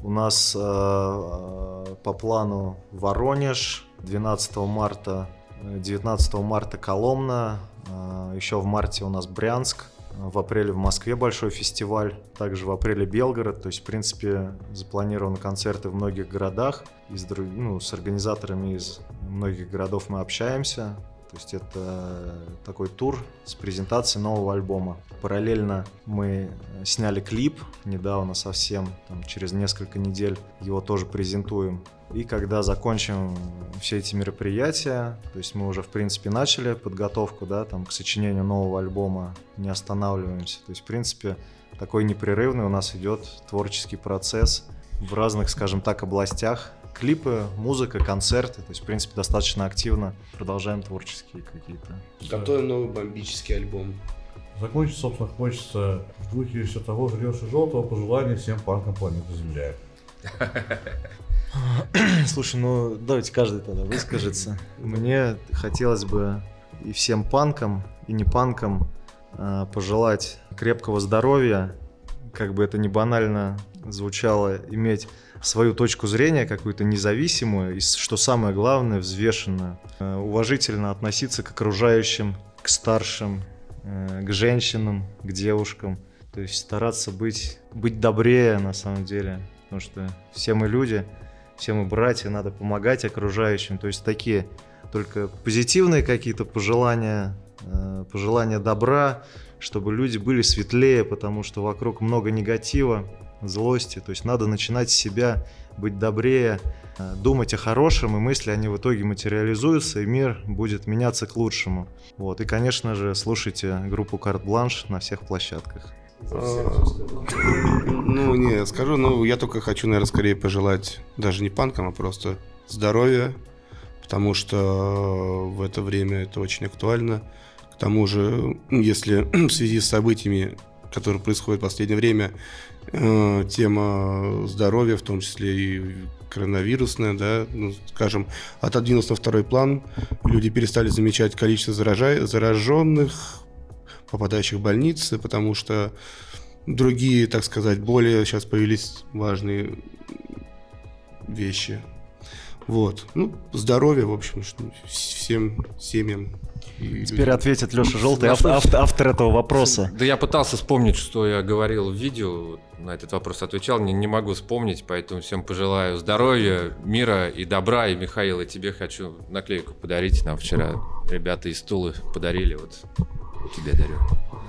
Speaker 3: У нас э, э, по плану Воронеж 12 марта, э, 19 марта Коломна, э, еще в марте у нас Брянск, э, в апреле в Москве большой фестиваль, также в апреле Белгород, то есть, в принципе, запланированы концерты в многих городах, из, ну, с организаторами из многих городов мы общаемся, то есть это такой тур с презентацией нового альбома. Параллельно мы э, сняли клип недавно совсем, там, через несколько недель его тоже презентуем. И когда закончим все эти мероприятия, то есть мы уже в принципе начали подготовку, да, там к сочинению нового альбома, не останавливаемся. То есть в принципе такой непрерывный у нас идет творческий процесс в разных, скажем так, областях. Клипы, музыка, концерты, то есть, в принципе, достаточно активно продолжаем творческие какие-то.
Speaker 2: Готовим новый бомбический альбом.
Speaker 1: Закончить, собственно, хочется в духе все того же Леши Желтого пожелания всем панкам планеты Земля.
Speaker 3: Слушай, ну давайте каждый тогда выскажется. Мне хотелось бы и всем панкам, и не панкам э, пожелать крепкого здоровья, как бы это ни банально звучало, иметь свою точку зрения, какую-то независимую, и, что самое главное, взвешенную. Э, Уважительно относиться к окружающим, к старшим, э, к женщинам, к девушкам. То есть стараться быть, быть добрее на самом деле, потому что все мы люди, все мы братья, надо помогать окружающим. То есть такие только позитивные какие-то пожелания, э, пожелания добра, чтобы люди были светлее, потому что вокруг много негатива, злости. То есть надо начинать с себя, быть добрее, э, думать о хорошем, и мысли они в итоге материализуются, и мир будет меняться к лучшему. Вот. И, конечно же, слушайте группу «Карт Бланш» на всех площадках.
Speaker 2: Ну, не, скажу, ну, я только хочу, наверное, скорее пожелать даже не панкам, а просто здоровья, потому что в это время это очень актуально. К тому же, если в связи с событиями, которые происходят в последнее время, тема здоровья, в том числе и коронавирусная, да, ну, скажем, отодвинулась на второй план, люди перестали замечать количество заража- зараженных, попадающих в больницы, потому что другие, так сказать, более сейчас появились важные вещи. Вот. Ну, здоровья, в общем, всем семьям. И
Speaker 3: Теперь ответит Леша Желтый, ав- ав- автор этого вопроса.
Speaker 4: Да я пытался вспомнить, что я говорил в видео, на этот вопрос отвечал, не, не могу вспомнить, поэтому всем пожелаю здоровья, мира и добра. И, Михаил, и тебе хочу наклейку подарить. Нам вчера ребята из Тулы подарили, вот тебе дарю.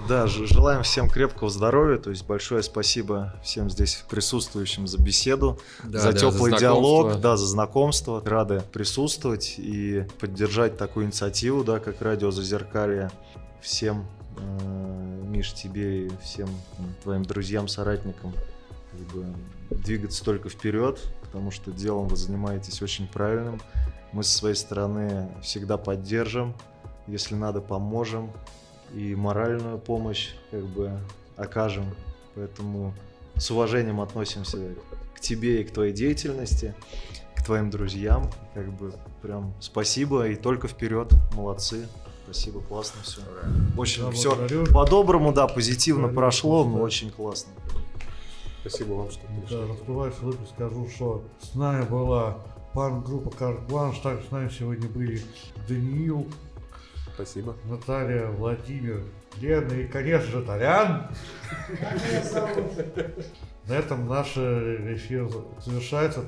Speaker 3: Да, желаем всем крепкого здоровья, то есть большое спасибо всем здесь присутствующим за беседу,
Speaker 4: Да,
Speaker 3: за
Speaker 4: да,
Speaker 3: теплый
Speaker 4: за
Speaker 3: диалог, да, за знакомство. Рады присутствовать и поддержать такую инициативу, да, как радио Зазеркалье. Всем, э, Миш, тебе и всем твоим друзьям, соратникам как бы, двигаться только вперед, потому что делом вы занимаетесь очень правильным. Мы со своей стороны всегда поддержим, если надо, поможем и моральную помощь как бы окажем. Поэтому с уважением относимся к тебе и к твоей деятельности, к твоим друзьям. Как бы прям спасибо и только вперед. Молодцы. Спасибо, классно все. Очень
Speaker 1: Да,
Speaker 3: все
Speaker 1: благодарю.
Speaker 3: по-доброму, да, позитивно
Speaker 1: Благодарю,
Speaker 3: прошло, но
Speaker 1: да.
Speaker 3: очень классно.
Speaker 5: Спасибо вам, что пришли.
Speaker 1: Да, раскрываясь выпуск, скажу, что с нами была пан-группа Карт Бланш, также с нами сегодня были Даниил,
Speaker 5: Спасибо.
Speaker 1: Наталья, Владимир, Лена и, конечно же, Толян. На этом наш э, эфир завершается.